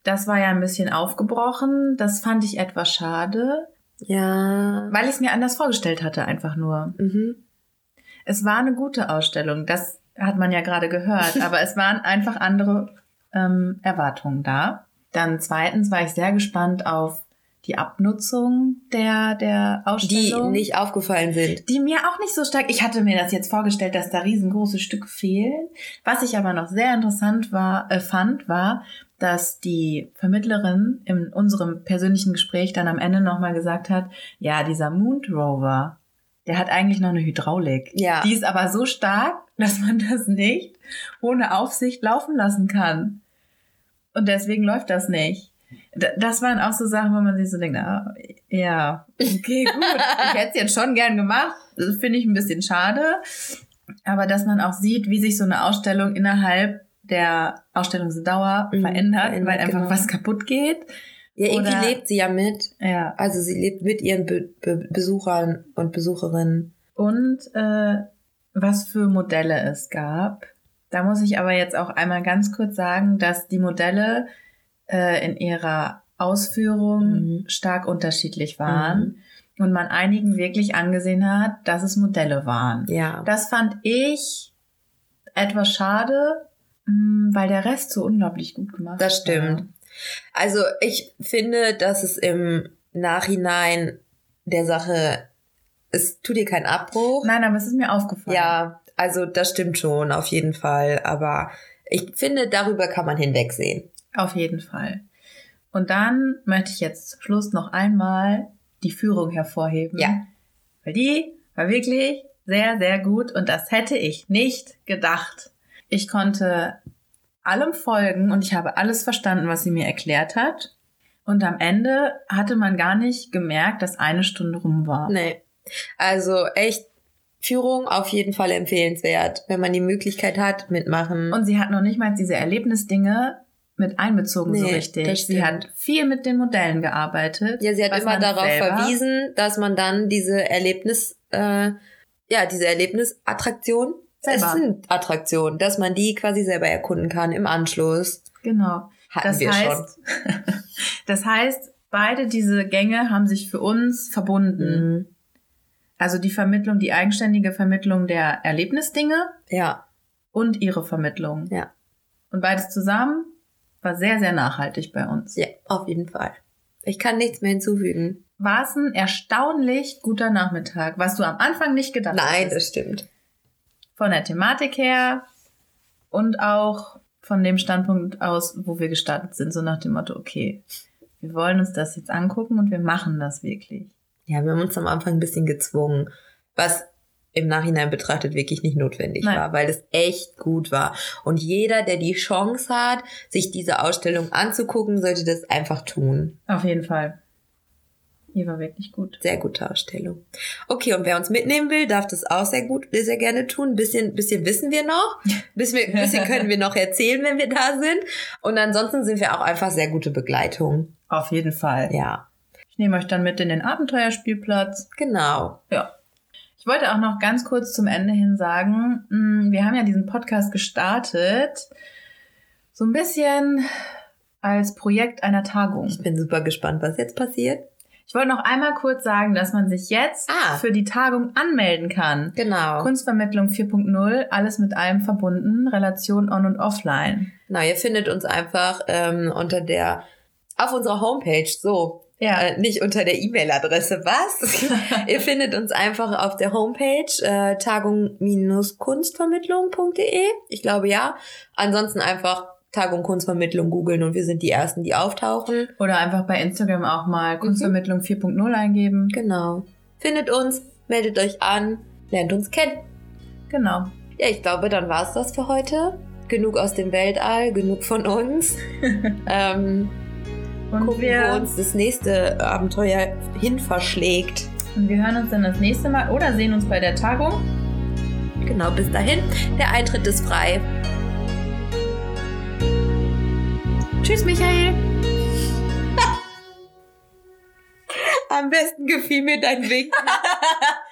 S1: Das war ja ein bisschen aufgebrochen. Das fand ich etwas schade,
S2: ja,
S1: weil ich es mir anders vorgestellt hatte, einfach nur.
S2: mhm.
S1: Es war eine gute Ausstellung, das hat man ja gerade gehört, aber es waren einfach andere ähm, Erwartungen da. Dann zweitens war ich sehr gespannt auf die Abnutzung der, der
S2: die
S1: Ausstellung.
S2: nicht aufgefallen sind.
S1: die mir auch nicht so stark. Ich hatte mir das jetzt vorgestellt, dass da riesengroße Stücke fehlen. Was ich aber noch sehr interessant war, äh, fand, war, dass die Vermittlerin in unserem persönlichen Gespräch dann am Ende nochmal gesagt hat, ja, dieser Moon Rover, der hat eigentlich noch eine Hydraulik.
S2: Ja.
S1: Die ist aber so stark, dass man das nicht ohne Aufsicht laufen lassen kann. Und deswegen läuft das nicht. Das waren auch so Sachen, wo man sich so denkt, ah, ja, okay, gut. Ich hätte es jetzt schon gern gemacht. Finde ich ein bisschen schade. Aber dass man auch sieht, wie sich so eine Ausstellung innerhalb der Ausstellungsdauer
S2: Mhm,
S1: verändert,
S2: verändert,
S1: weil einfach
S2: genau.
S1: was kaputt geht.
S2: Ja, irgendwie
S1: Oder-
S2: lebt sie ja mit.
S1: Ja.
S2: Also sie lebt mit ihren Be Be Besuchern und Besucherinnen.
S1: Und äh, was für Modelle es gab. Da muss ich aber jetzt auch einmal ganz kurz sagen, dass die Modelle äh, in ihrer Ausführung
S2: Mhm.
S1: stark unterschiedlich waren und man einigen wirklich angesehen hat, dass es Modelle waren.
S2: Ja.
S1: Das fand ich etwas schade, weil der Rest so unglaublich gut gemacht
S2: Das stimmt. Also ich finde, dass es im Nachhinein der Sache, es tut dir keinen Abbruch.
S1: Nein, aber es ist mir aufgefallen.
S2: Ja, also das stimmt schon, auf jeden Fall. Aber ich finde, darüber kann man hinwegsehen.
S1: Auf jeden Fall. Und dann möchte ich jetzt zum Schluss noch einmal die Führung hervorheben.
S2: Ja.
S1: Weil die war wirklich sehr, sehr gut und das hätte ich nicht gedacht. Ich konnte allem folgen und ich habe alles verstanden, was sie mir erklärt hat. Und am Ende hatte man gar nicht gemerkt, dass eine Stunde rum war.
S2: Nee. Also echt Führung auf jeden Fall empfehlenswert, wenn man die Möglichkeit hat, mitmachen.
S1: Und sie hat noch nicht mal diese Erlebnisdinge mit einbezogen so
S2: Nee,
S1: richtig.
S2: das
S1: Sie hat viel mit den Modellen gearbeitet.
S2: ja, sie hat immer darauf
S1: selber-
S2: verwiesen, dass man dann diese Erlebnis, äh, ja, diese Erlebnisattraktion, es
S1: Selber.
S2: sind Attraktionen, dass man die quasi selber erkunden kann im Anschluss.
S1: Genau.
S2: Hatten
S1: Das
S2: wir schon.
S1: heißt, das heißt, beide diese Gänge haben sich für uns verbunden.
S2: Mhm.
S1: Also die Vermittlung, die eigenständige Vermittlung der Erlebnisdinge
S2: Ja,
S1: und ihre Vermittlung.
S2: Ja.
S1: Und beides zusammen war sehr, sehr nachhaltig bei uns.
S2: ja, auf jeden Fall. Ich kann nichts mehr hinzufügen.
S1: War es ein erstaunlich guter Nachmittag, was du am Anfang nicht gedacht
S2: Nein,
S1: hast.
S2: das stimmt.
S1: Von der Thematik her und auch von dem Standpunkt aus, wo wir gestartet sind, so nach dem Motto, okay, wir wollen uns das jetzt angucken und wir machen das wirklich.
S2: Ja, wir haben uns am Anfang ein bisschen gezwungen, was im Nachhinein betrachtet wirklich nicht notwendig
S1: Nein.
S2: war, weil es echt gut war. Und jeder, der die Chance hat, sich diese Ausstellung anzugucken, sollte das einfach tun.
S1: Auf jeden Fall. Die war wirklich gut.
S2: Sehr gute Ausstellung. Okay, und wer uns mitnehmen will, darf das auch sehr gut, sehr gerne tun. Ein bisschen, bisschen wissen wir noch. Ein bisschen, bisschen können wir noch erzählen, wenn wir da sind. Und ansonsten sind wir auch einfach sehr gute Begleitung.
S1: Auf jeden Fall.
S2: Ja,
S1: Ich nehme euch dann mit in den Abenteuerspielplatz.
S2: genau.
S1: Ja. Ich wollte auch noch ganz kurz zum Ende hin sagen, mh, wir haben ja diesen Podcast gestartet, so ein bisschen als Projekt einer Tagung.
S2: Ich bin super gespannt, was jetzt passiert.
S1: Ich wollte noch einmal kurz sagen, dass man sich jetzt
S2: Ah.
S1: für die Tagung anmelden kann.
S2: Genau.
S1: Kunstvermittlung 4.0, alles mit allem verbunden, Relation on und offline.
S2: Genau, ihr findet uns einfach ähm, unter der, auf unserer Homepage, so,
S1: Ja,
S2: äh, nicht unter der E-Mail-Adresse, was? ihr findet uns einfach auf der Homepage äh, tagung-kunstvermittlung.de, ich glaube ja. Ansonsten einfach Tagung Kunstvermittlung googeln und wir sind die Ersten, die auftauchen.
S1: oder einfach bei Instagram auch mal Kunstvermittlung 4.0 eingeben.
S2: Genau. Findet uns, meldet euch an, lernt uns kennen.
S1: Genau.
S2: Ja, ich glaube, dann war's das für heute. Genug aus dem Weltall, genug von uns. ähm,
S1: Und
S2: gucken,
S1: wir,
S2: wo uns das nächste Abenteuer hin verschlägt.
S1: und wir hören uns dann das nächste Mal oder sehen uns bei der Tagung.
S2: Genau, bis dahin. Der Eintritt ist frei.
S1: Tschüss, Michael.
S2: Am besten gefiel mir dein Wink.